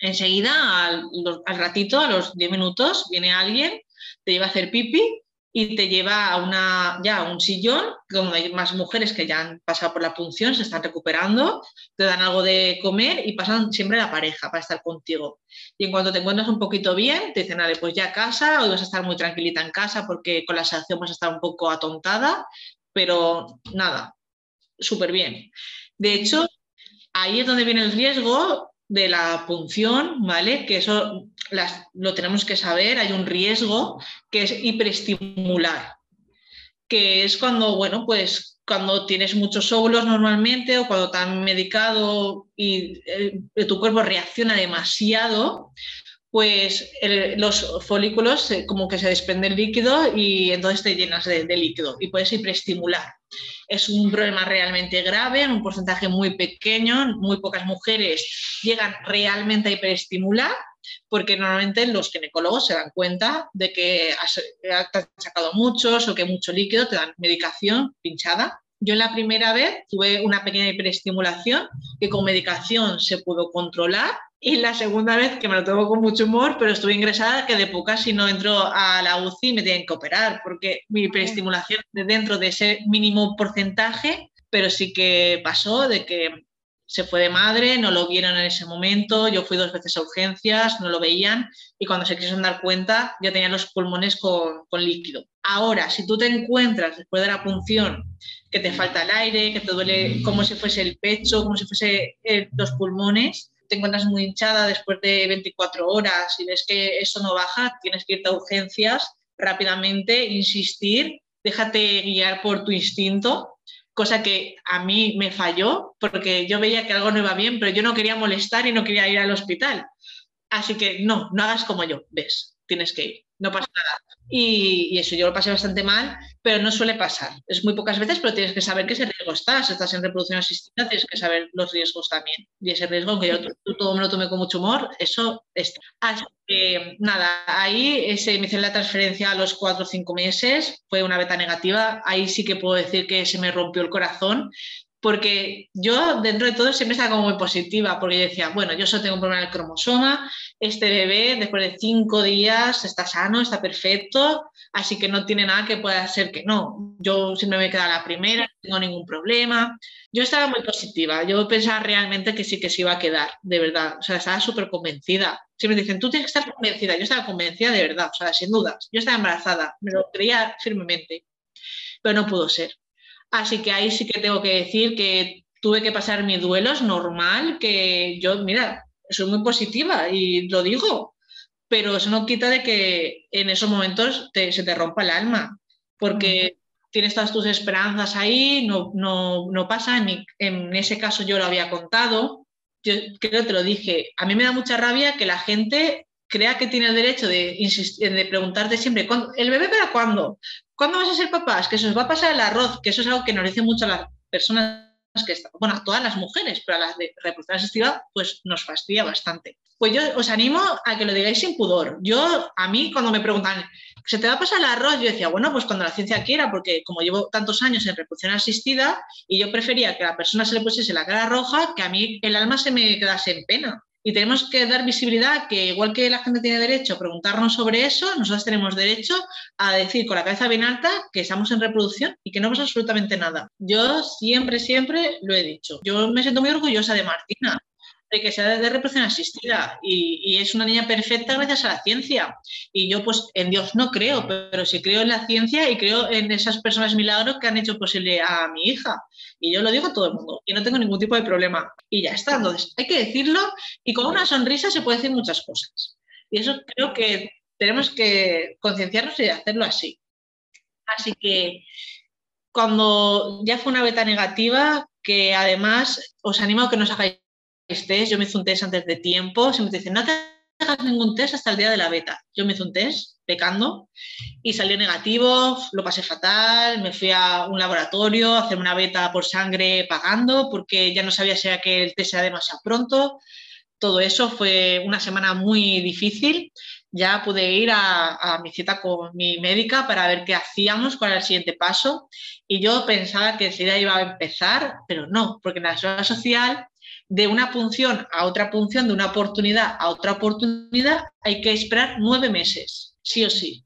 enseguida, al, al ratito, a los 10 minutos, viene alguien, te lleva a hacer pipi y te lleva a una, ya a un sillón, donde hay más mujeres que ya han pasado por la punción, se están recuperando, te dan algo de comer y pasan siempre la pareja para estar contigo. Y en cuanto te encuentras un poquito bien, te dicen, vale, pues ya casa, hoy vas a estar muy tranquilita en casa porque con la sedación vas a estar un poco atontada, pero nada, súper bien. De hecho, ahí es donde viene el riesgo de la punción, ¿vale? Que eso lo tenemos que saber, hay un riesgo que es hiperestimular, que es cuando, bueno, pues cuando tienes muchos óvulos normalmente o cuando han medicado y eh, tu cuerpo reacciona demasiado, pues los folículos como que se desprende el líquido y entonces te llenas de, de líquido y puedes hiperestimular. Es un problema realmente grave, un porcentaje muy pequeño, muy pocas mujeres llegan realmente a hiperestimular, porque normalmente los ginecólogos se dan cuenta de que has, sacado muchos o que mucho líquido, te dan medicación pinchada. Yo la primera vez tuve una pequeña hiperestimulación que con medicación se pudo controlar y la segunda vez, que me lo tomo con mucho humor, pero estuve ingresada, que de pocas si no entro a la UCI me tienen que operar, porque mi hiperestimulación dentro de ese mínimo porcentaje, pero sí que pasó de que se fue de madre, no lo vieron en ese momento, yo fui dos veces a urgencias, no lo veían y cuando se quisieron dar cuenta ya tenían los pulmones con, líquido. Ahora, si tú te encuentras después de la punción que te falta el aire, que te duele como si fuese el pecho, como si fuese eh, los pulmones, te encuentras muy hinchada después de 24 horas y ves que eso no baja, tienes que irte a urgencias rápidamente, insistir, déjate guiar por tu instinto cosa que a mí me falló porque yo veía que algo no iba bien, pero yo no quería molestar y no quería ir al hospital. Así que no, no hagas como yo, ves, tienes que ir, no pasa nada. Y, eso yo lo pasé bastante mal, pero no suele pasar. Es muy pocas veces, pero tienes que saber que ese riesgo está. Si estás en reproducción asistida, tienes que saber los riesgos también. Y ese riesgo, aunque yo todo me lo tomé con mucho humor, eso está. Así que nada, ahí se me hizo la transferencia a los cuatro o cinco meses, fue una beta negativa. Ahí sí que puedo decir que se me rompió el corazón, porque yo dentro de todo siempre estaba como muy positiva, porque yo decía, bueno, yo solo tengo un problema en el cromosoma, este bebé después de cinco días está sano, está perfecto, así que no tiene nada que pueda ser que no. Yo siempre me queda la primera, no tengo ningún problema. Yo estaba muy positiva, yo pensaba realmente que sí que se iba a quedar, de verdad, o sea, estaba súper convencida. Siempre dicen, tú tienes que estar convencida, yo estaba convencida de verdad, o sea, sin dudas, yo estaba embarazada, me lo creía firmemente, pero no pudo ser. Así que ahí sí que tengo que decir que tuve que pasar mi duelo, es normal, que yo, mira, soy muy positiva y lo digo, pero eso no quita de que en esos momentos se te rompa el alma, porque tienes todas tus esperanzas ahí, no, no, pasa, en, en, ese caso yo lo había contado, yo creo que te lo dije, a mí me da mucha rabia que la gente crea que tiene el derecho de, insistir, de preguntarte siempre, ¿el bebé para cuándo? ¿Cuándo vas a ser papás? Que se os va a pasar el arroz, que eso es algo que nos dice mucho a las personas que están, bueno, a todas las mujeres, pero a las de reproducción asistida, pues nos fastidia bastante. Pues yo os animo a que lo digáis sin pudor. Yo, a mí, cuando me preguntan, ¿se te va a pasar el arroz? Yo decía, bueno, pues cuando la ciencia quiera, porque como llevo tantos años en reproducción asistida y yo prefería que a la persona se le pusiese la cara roja, que a mí el alma se me quedase en pena. Y tenemos que dar visibilidad que igual que la gente tiene derecho a preguntarnos sobre eso, nosotros tenemos derecho a decir con la cabeza bien alta que estamos en reproducción y que no pasa absolutamente nada. Yo siempre, siempre lo he dicho. Yo me siento muy orgullosa de Martina de que sea de reproducción asistida y, es una niña perfecta gracias a la ciencia. Y yo pues en Dios no creo, pero sí creo en la ciencia y creo en esas personas milagros que han hecho posible a mi hija. Y yo lo digo a todo el mundo y no tengo ningún tipo de problema. Y ya está. Entonces hay que decirlo y con una sonrisa se puede decir muchas cosas. Y eso creo que tenemos que concienciarnos y hacerlo así. Así que cuando ya fue una beta negativa, que además os animo a que no os hagáis test. Yo me hice un test antes de tiempo. Se me dicen, no te hagas ningún test hasta el día de la beta. Yo me hice un test pecando y salió negativo, lo pasé fatal, me fui a un laboratorio a hacer una beta por sangre pagando porque ya no sabía si era que el test era demasiado pronto. Todo eso fue una semana muy difícil. Ya pude ir a, a mi cita con mi médica para ver qué hacíamos, cuál era el siguiente paso. Y yo pensaba que enseguida iba a empezar, pero no, porque en la seguridad social de una punción a otra punción, de una oportunidad a otra oportunidad, hay que esperar nueve meses, sí o sí.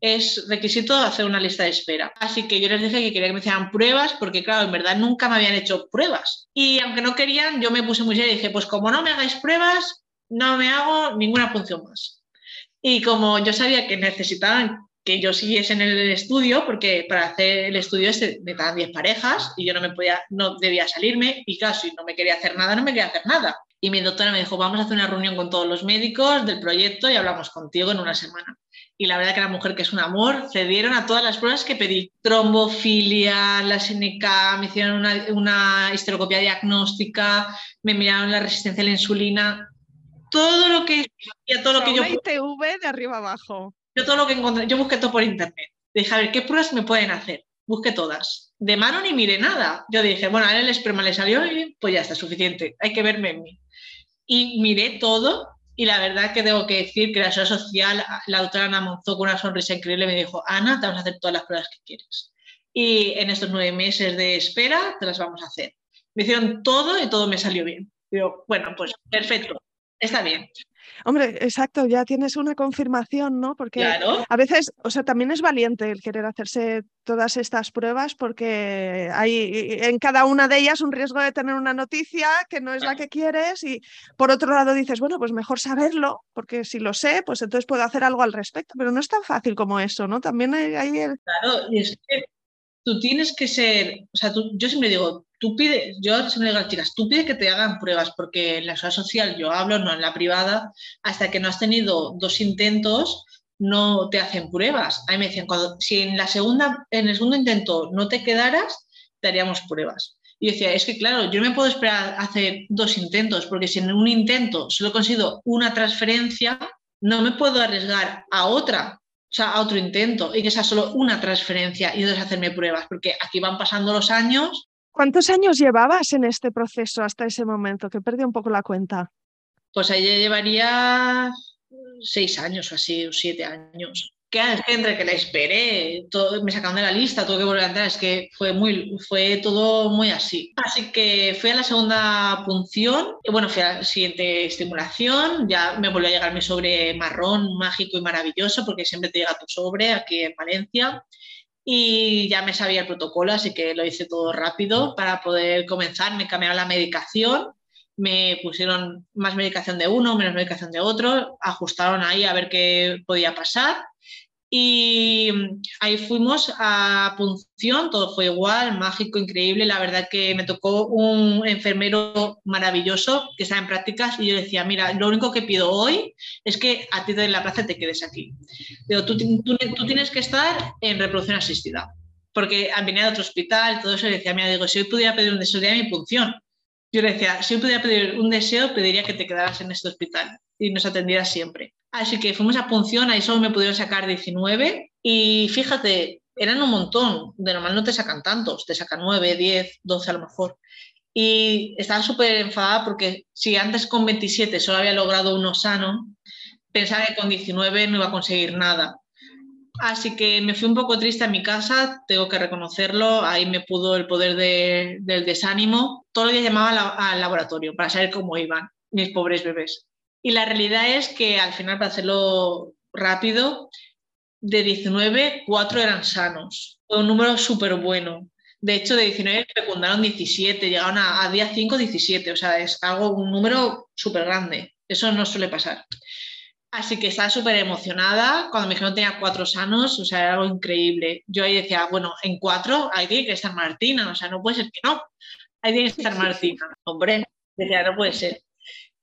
Es requisito hacer una lista de espera. Así que yo les dije que quería que me hicieran pruebas, porque claro, en verdad nunca me habían hecho pruebas. Y aunque no querían, yo me puse muy seria y dije, pues como no me hagáis pruebas, no me hago ninguna punción más. Y como yo sabía que necesitaban que yo siguiese en el estudio, porque para hacer el estudio este me daban 10 parejas y yo no me podía, no debía salirme y casi no me quería hacer nada, no me quería hacer nada. Y mi doctora me dijo, vamos a hacer una reunión con todos los médicos del proyecto y hablamos contigo en una semana. Y la verdad que la mujer que es un amor, cedieron a todas las pruebas que pedí. Trombofilia, la SNK, me hicieron una, una histerocopia diagnóstica, me miraron la resistencia a la insulina, todo lo que, todo lo que yo... ITV de arriba abajo. Yo todo lo que encontré, yo busqué todo por internet. Dije, a ver, ¿qué pruebas me pueden hacer? Busqué todas. De mano ni miré nada. Yo dije, bueno, a él el esperma le salió y pues ya está, suficiente. Hay que verme en mí. Y miré todo y la verdad que tengo que decir que la sociedad social, la doctora Ana Monzó con una sonrisa increíble me dijo, Ana, te vamos a hacer todas las pruebas que quieres. Y en estos nueve meses de espera te las vamos a hacer. Me hicieron todo y todo me salió bien. Digo, bueno, pues perfecto, está bien. Hombre, exacto, ya tienes una confirmación, ¿no? Porque a veces, o sea, también es valiente el querer hacerse todas estas pruebas porque hay en cada una de ellas un riesgo de tener una noticia que no es la que quieres y por otro lado dices, bueno, pues mejor saberlo porque si lo sé, pues entonces puedo hacer algo al respecto, pero no es tan fácil como eso, ¿no? También hay, el... Claro, y es que tú tienes que ser, o sea, tú, yo siempre digo, tú pides, yo siempre digo a las chicas, tú pides que te hagan pruebas, porque en la seguridad social yo hablo, no en la privada, hasta que no has tenido dos intentos, no te hacen pruebas. A mí me decían, cuando, si en, la segunda, en el segundo intento no te quedaras, te haríamos pruebas. Y decía, es que claro, yo me puedo esperar a hacer dos intentos, porque si en un intento solo he conseguido una transferencia, no me puedo arriesgar a otra, o sea, a otro intento y que sea solo una transferencia y entonces hacerme pruebas, porque aquí van pasando los años. ¿Cuántos años llevabas en este proceso hasta ese momento? Que perdí un poco la cuenta. Pues ahí llevaría seis años o así, o siete años que entre que la esperé, todo, me sacaron de la lista, tuve que volver a entrar, es que fue, muy, fue todo muy así. Así que fui a la segunda punción, y bueno, fui a la siguiente estimulación, ya me volvió a llegar mi sobre marrón, mágico y maravilloso, porque siempre te llega tu sobre aquí en Valencia. Y ya me sabía el protocolo, así que lo hice todo rápido para poder comenzar. Me cambiaron la medicación, me pusieron más medicación de uno, menos medicación de otro, ajustaron ahí a ver qué podía pasar y ahí fuimos a punción, todo fue igual, mágico, increíble. La verdad que me tocó un enfermero maravilloso que estaba en prácticas y yo decía, mira, lo único que pido hoy es que a ti de la plaza te quedes aquí. Digo, tú, tú, tú tienes que estar en reproducción asistida, porque venía de otro hospital, todo eso, y decía, mira, digo, si hoy pudiera pedir un deseo de mi punción. Yo le decía, si hoy pudiera pedir un deseo, pediría que te quedaras en este hospital y nos atendieras siempre. Así que fuimos a punción, ahí solo me pudieron sacar 19 y fíjate, eran un montón, de normal no te sacan tantos, te sacan 9, 10, 12 a lo mejor. Y estaba súper enfadada porque si antes con 27 solo había logrado uno sano, pensaba que con 19 no iba a conseguir nada. Así que me fui un poco triste a mi casa, tengo que reconocerlo, ahí me pudo el poder del desánimo. Todo el día llamaba al laboratorio para saber cómo iban mis pobres bebés. Y la realidad es que al final, para hacerlo rápido, de 19, 4 eran sanos. Fue un número súper bueno. De hecho, de 19 fecundaron 17, llegaron a, día 5, 17. O sea, es algo, un número súper grande. Eso no suele pasar. Así que estaba súper emocionada. Cuando me dijeron que tenía cuatro sanos, o sea, era algo increíble. Yo ahí decía, bueno, en cuatro ahí tiene que estar Martina, o sea, no puede ser que no. Ahí tiene que estar Martina. Hombre, decía, no puede ser.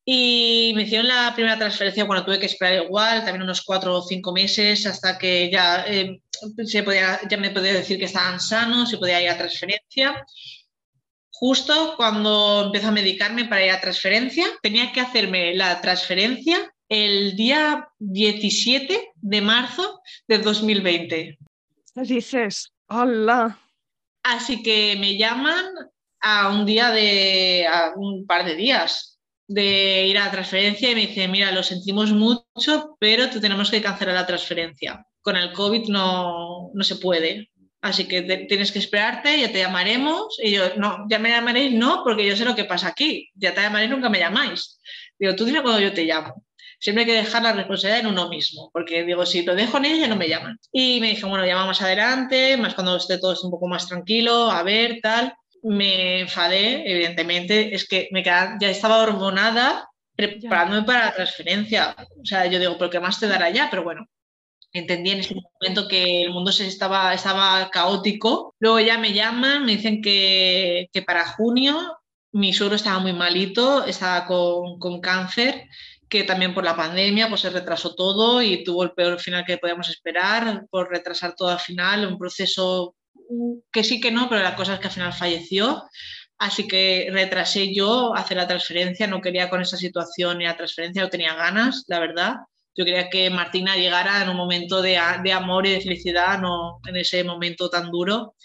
Y me hicieron la primera transferencia cuando tuve que esperar igual, también unos cuatro o cinco meses, hasta que ya, eh, se podía, ya me podía decir que estaban sanos y podía ir a transferencia. justo cuando empezó a medicarme para ir a transferencia, tenía que hacerme la transferencia el día 17 de marzo de 2020. Dices, hola. Así que me llaman a un día de, a un par de días de ir a la transferencia y me dicen, mira, lo sentimos mucho, pero te tenemos que cancelar la transferencia. Con el COVID no, no se puede. Así que tienes que esperarte, ya te llamaremos. Y yo, no, ya me llamaréis, no, porque yo sé lo que pasa aquí. Ya te llamaré, nunca me llamáis. Digo, tú dime cuando yo te llamo. Siempre hay que dejar la responsabilidad en uno mismo, porque digo, si lo dejo en ella, ya no me llaman. Y me dije, bueno, llama más adelante, más cuando esté todo un poco más tranquilo, a ver, tal. Me enfadé, evidentemente, es que me quedaba, ya estaba hormonada preparándome para la transferencia. O sea, yo digo, ¿pero qué más te dará ya? Pero bueno, entendí en ese momento que el mundo se estaba, estaba caótico. Luego ya me llaman, me dicen que, que para junio mi suegro estaba muy malito, estaba con, con, cáncer, que también por la pandemia pues se retrasó todo y tuvo el peor final que podíamos esperar por retrasar todo al final, un proceso que sí que no, pero la cosa es que al final falleció. Así que retrasé yo hacer la transferencia, no quería con esa situación ni la transferencia, no tenía ganas, la verdad. Yo quería que Martina llegara en un momento de, de amor y de felicidad, no en ese momento tan duro.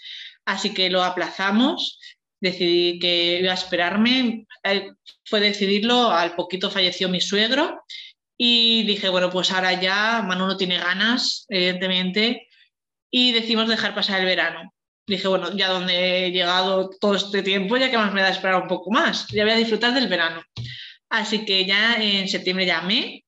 Así que lo aplazamos, decidí que iba a esperarme. Eh, fue decidirlo, al poquito falleció mi suegro y dije, bueno, pues ahora ya Manu no tiene ganas, evidentemente, y decidimos dejar pasar el verano. Dije, bueno, ya donde he llegado todo este tiempo, ya que más me da esperar un poco más, ya voy a disfrutar del verano. Así que ya en septiembre llamé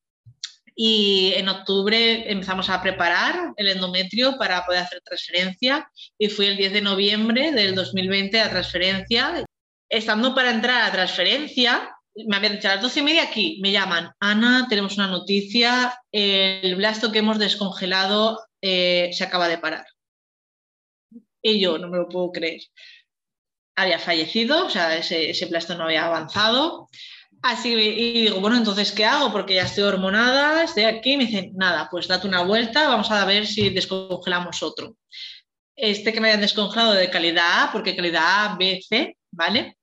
y en octubre empezamos a preparar el endometrio para poder hacer transferencia y fui el 10 de noviembre del 2020 a transferencia. Estando para entrar a transferencia, me habían dicho a las 12 y media aquí, me llaman, Ana, tenemos una noticia, el blasto que hemos descongelado eh, se acaba de parar. Y yo no me lo puedo creer. Había fallecido, o sea, ese, ese blasto no había avanzado. Así, y digo, bueno, entonces, ¿qué hago? Porque ya estoy hormonada, estoy aquí. Me dicen, nada, pues date una vuelta, vamos a ver si descongelamos otro. Este que me habían descongelado de calidad A, porque calidad A, B, C, ¿vale?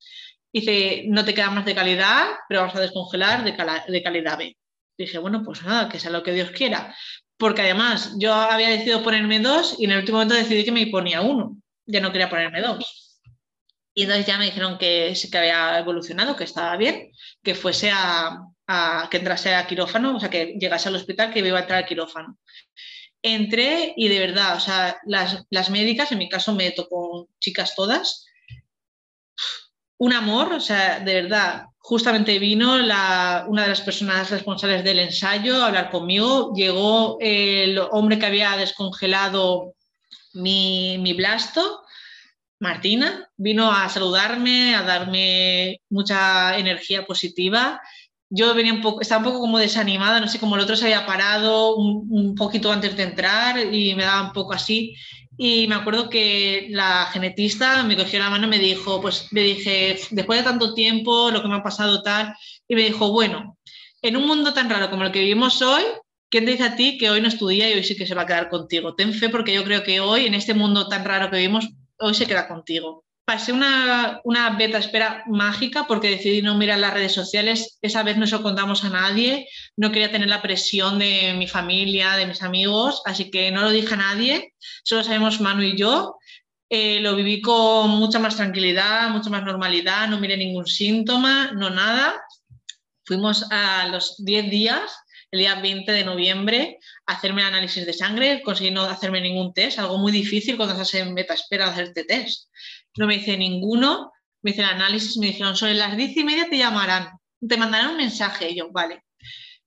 Dice, no te queda más de calidad pero vamos a descongelar de, de calidad B. Dije, bueno, pues nada, que sea lo que Dios quiera. Porque además yo había decidido ponerme dos y en el último momento decidí que me ponía uno. Ya no quería ponerme dos. Y entonces ya me dijeron que sí que había evolucionado, que estaba bien, que fuese a, que entrase a quirófano, o sea, que llegase al hospital, que iba a entrar al quirófano. Entré y de verdad, o sea, las, las médicas, en mi caso me tocó chicas todas, un amor, o sea, de verdad, justamente vino una de las personas responsables del ensayo a hablar conmigo, llegó el hombre que había descongelado mi, blasto Martina vino a saludarme, a darme mucha energía positiva. Yo venía un poco, estaba un poco como desanimada, no sé, como el otro se había parado un, poquito antes de entrar y me daba un poco así. Y me acuerdo que la genetista me cogió la mano y me dijo, pues le dije, después de tanto tiempo, lo que me ha pasado tal, y me dijo, bueno, en un mundo tan raro como el que vivimos hoy, ¿quién te dice a ti que hoy no es tu día y hoy sí que se va a quedar contigo? Ten fe porque yo creo que hoy, en este mundo tan raro que vivimos, hoy se queda contigo. Pasé una, una beta espera mágica porque decidí no mirar las redes sociales. Esa vez no se lo contamos a nadie. No quería tener la presión de mi familia, de mis amigos, así que no lo dije a nadie. Solo sabemos Manu y yo. Eh, lo viví con mucha más tranquilidad, mucha más normalidad. No miré ningún síntoma, no nada. Fuimos a los 10 días el día 20 de noviembre hacerme el análisis de sangre, conseguí no hacerme ningún test, algo muy difícil cuando estás en beta espera hacerte test. No me hice ninguno, me hice el análisis, me dijeron, sobre las 10 y media te llamarán, te mandarán un mensaje. Y yo, vale.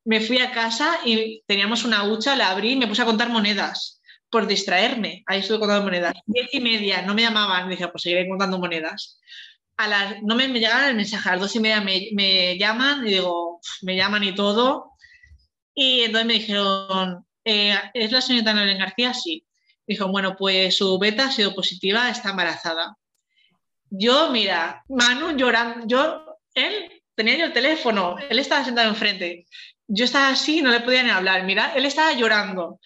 Me fui a casa y teníamos una hucha, la abrí y me puse a contar monedas por distraerme. Ahí estuve contando monedas. Diez y media, no me llamaban. Me dije, pues seguiré contando monedas. A las, no me, me llegaban el mensaje, a las dos y media me, me llaman y digo, me llaman y todo. Y entonces me dijeron, eh, ¿es la señorita Ana García? Sí. Dijo, bueno, pues su beta ha sido positiva, está embarazada. Yo, mira, Manu llorando, yo, él tenía yo el teléfono, él estaba sentado enfrente. Yo estaba así, no le podía ni hablar. Mira, él estaba llorando.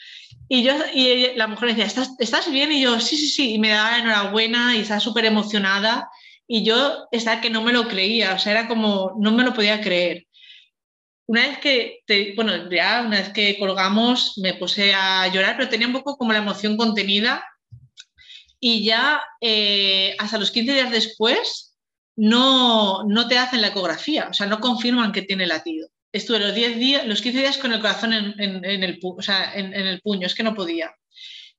Y, yo, y la mujer decía, ¿Estás, ¿estás bien? Y yo, sí, sí, sí. Y me daba enhorabuena y estaba súper emocionada. y yo estaba que no me lo creía, o sea, era como, no me lo podía creer. Una vez que, bueno, ya una vez que colgamos me puse a llorar, pero tenía un poco como la emoción contenida y ya eh, hasta los 15 días después no, no te hacen la ecografía, o sea, no confirman que tiene latido. Estuve los 10 días, los 15 días con el corazón en, en, el, o sea, en, el puño, es que no podía.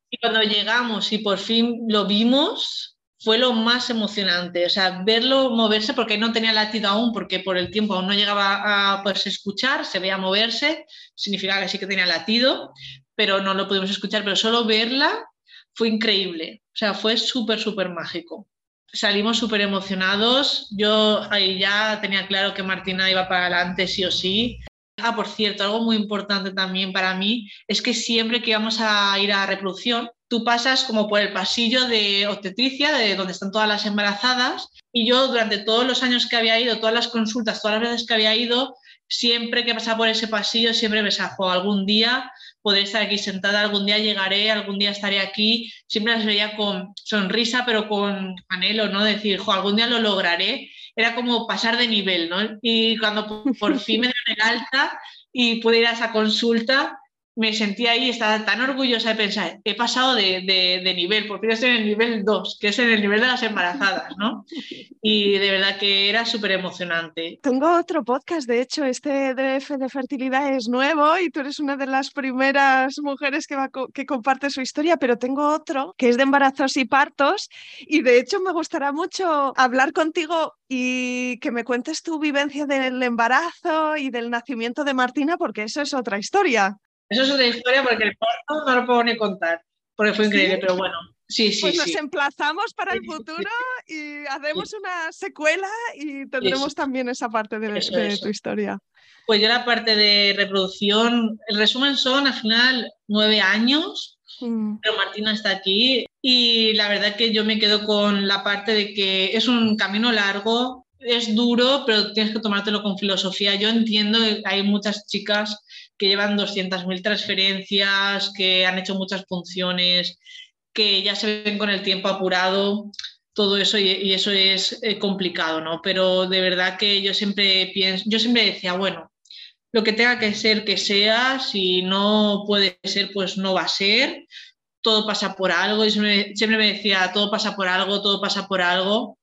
Y cuando llegamos y por fin lo vimos, fue lo más emocionante. O sea, verlo moverse, porque no tenía latido aún, porque por el tiempo aún no llegaba a poderse escuchar, se veía moverse, significaba que sí que tenía latido, pero no lo pudimos escuchar, pero solo verla fue increíble. O sea, fue súper, súper mágico. Salimos súper emocionados. Yo ahí ya tenía claro que Martina iba para adelante sí o sí. Ah, por cierto, algo muy importante también para mí es que siempre que íbamos a ir a reproducción, tú pasas como por el pasillo de obstetricia, de donde están todas las embarazadas, y yo durante todos los años que había ido, todas las consultas, todas las veces que había ido, siempre que pasaba por ese pasillo, siempre pensaba, algún día podré estar aquí sentada, algún día llegaré, algún día estaré aquí. Siempre las veía con sonrisa, pero con anhelo, ¿no? Decir, algún día lo lograré. Era como pasar de nivel, ¿no? Y cuando por fin me dieron el alta y pude ir a esa consulta, me sentía ahí, estaba tan orgullosa de pensar, he pasado de, nivel, porque yo estoy en el nivel 2, que es en el nivel de las embarazadas, ¿no? Y de verdad que era súper emocionante. Tengo otro podcast, de hecho, este DF de fertilidad es nuevo y tú eres una de las primeras mujeres que, que comparte su historia, pero tengo otro que es de embarazos y partos y de hecho me gustará mucho hablar contigo y que me cuentes tu vivencia del embarazo y del nacimiento de Martina, porque eso es otra historia. Eso es otra historia porque el parto no lo puedo ni contar, porque fue increíble, pero bueno. Sí, sí, pues nos emplazamos para el futuro y hacemos una secuela y tendremos también esa parte de, tu historia. Pues yo la parte de reproducción, el resumen son al final nueve años, mm. pero Martina está aquí y la verdad que yo me quedo con la parte de que es un camino largo, es duro, pero tienes que tomártelo con filosofía. Yo entiendo que hay muchas chicas que llevan 200.000 transferencias, que han hecho muchas funciones, que ya se ven con el tiempo apurado, todo eso y, eso es eh, complicado, ¿no? Pero de verdad que yo siempre pienso, yo siempre decía, bueno, lo que tenga que ser, que sea, si no puede ser, pues no va a ser, todo pasa por algo, y siempre, siempre me decía, todo pasa por algo, todo pasa por algo,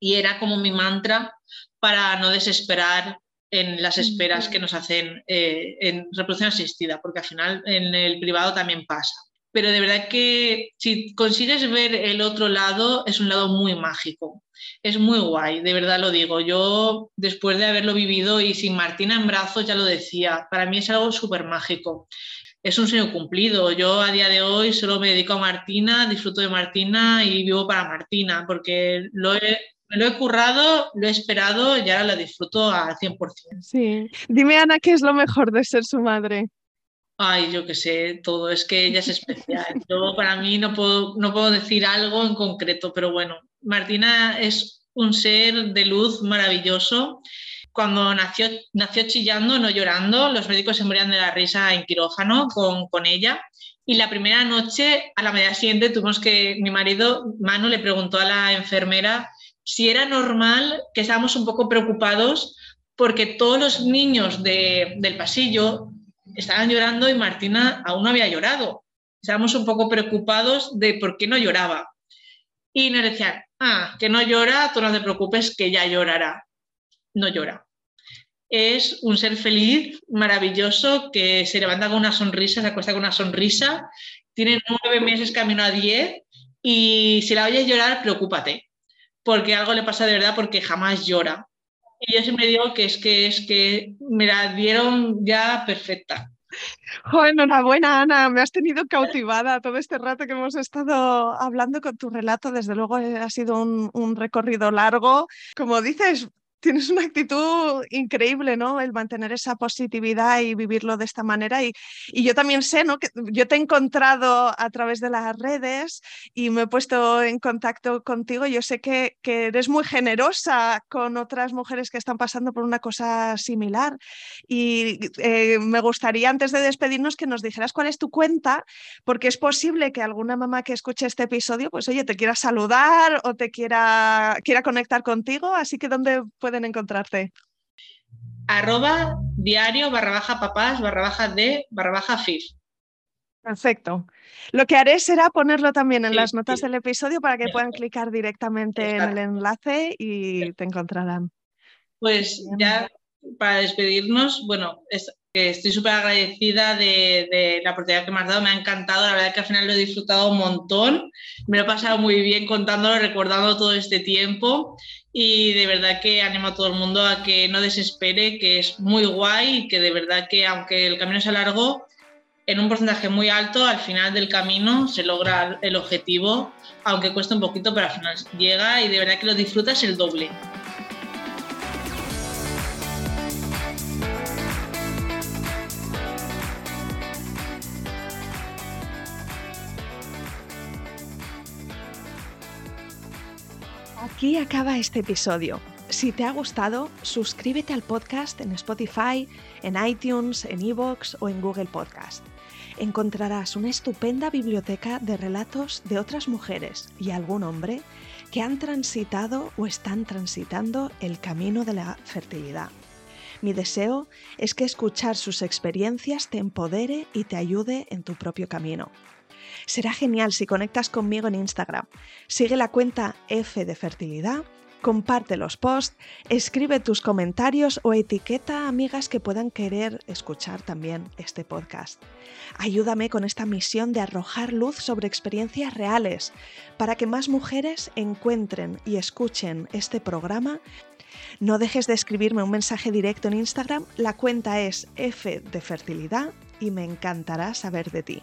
y era como mi mantra para no desesperar en las esperas que nos hacen eh, en reproducción asistida, porque al final en el privado también pasa. Pero de verdad que si consigues ver el otro lado, es un lado muy mágico. Es muy guay, de verdad lo digo. Yo, después de haberlo vivido y sin Martina en brazos, ya lo decía, para mí es algo súper mágico. Es un sueño cumplido. Yo a día de hoy solo me dedico a Martina, disfruto de Martina y vivo para Martina, porque lo he, me lo he currado, lo he esperado y ahora lo disfruto al 100%. Sí. Dime, Ana, ¿qué es lo mejor de ser su madre? Ay, yo qué sé, todo, es que ella es especial. Yo para mí no puedo, no puedo decir algo en concreto, pero bueno, Martina es un ser de luz maravilloso. Cuando nació, nació chillando, no llorando, los médicos se morían de la risa en quirófano con, con ella. Y la primera noche, a la media siguiente, tuvimos que, mi marido, Manu, le preguntó a la enfermera si era normal que estábamos un poco preocupados porque todos los niños del pasillo estaban llorando y Martina aún no había llorado. Estábamos un poco preocupados de por qué no lloraba. Y nos decían, ah, que no llora, tú no te preocupes, que ya llorará. No llora. Es un ser feliz, maravilloso, que se levanta con una sonrisa, se acuesta con una sonrisa, tiene nueve meses camino a diez y si la oyes llorar, preocúpate, porque algo le pasa de verdad porque jamás llora. Y yo siempre digo que es que es que me la dieron ya perfecta. Oh, enhorabuena, Ana, me has tenido cautivada todo este rato que hemos estado hablando con tu relato. Desde luego eh, ha sido un, un recorrido largo. Como dices, tienes una actitud increíble, ¿no? El mantener esa positividad y vivirlo de esta manera. Y, yo también sé, ¿no? Que yo te he encontrado a través de las redes y me he puesto en contacto contigo. Yo sé que, eres muy generosa con otras mujeres que están pasando por una cosa similar. Y eh, me gustaría, antes de despedirnos, que nos dijeras cuál es tu cuenta, porque es posible que alguna mamá que escuche este episodio, pues oye, te quiera saludar o te quiera, quiera conectar contigo. Así que, ¿dónde pueden encontrarte? Arroba diario barra baja papás barra baja de barra baja FIF. Perfecto. Lo que haré será ponerlo también en las notas del episodio para que puedan clicar directamente en el enlace y te encontrarán. Pues ya para despedirnos, bueno, estoy súper agradecida de, la oportunidad que me has dado, me ha encantado, la verdad que al final lo he disfrutado un montón, me lo he pasado muy bien contándolo, recordando todo este tiempo y de verdad que animo a todo el mundo a que no desespere, que es muy guay y que de verdad que aunque el camino sea largo, en un porcentaje muy alto, al final del camino se logra el objetivo, aunque cueste un poquito, pero al final llega y de verdad que lo disfrutas el doble. Aquí acaba este episodio. Si te ha gustado, suscríbete al podcast en Spotify, en iTunes, en Evox o en Google Podcast. Encontrarás una estupenda biblioteca de relatos de otras mujeres y algún hombre que han transitado o están transitando el camino de la fertilidad. Mi deseo es que escuchar sus experiencias te empodere y te ayude en tu propio camino. Será genial si conectas conmigo en Instagram. Sigue la cuenta F de Fertilidad, comparte los posts, escribe tus comentarios o etiqueta a amigas que puedan querer escuchar también este podcast. Ayúdame con esta misión de arrojar luz sobre experiencias reales para que más mujeres encuentren y escuchen este programa no dejes de escribirme un mensaje directo en Instagram, la cuenta es F de fertilidad y me encantará saber de ti.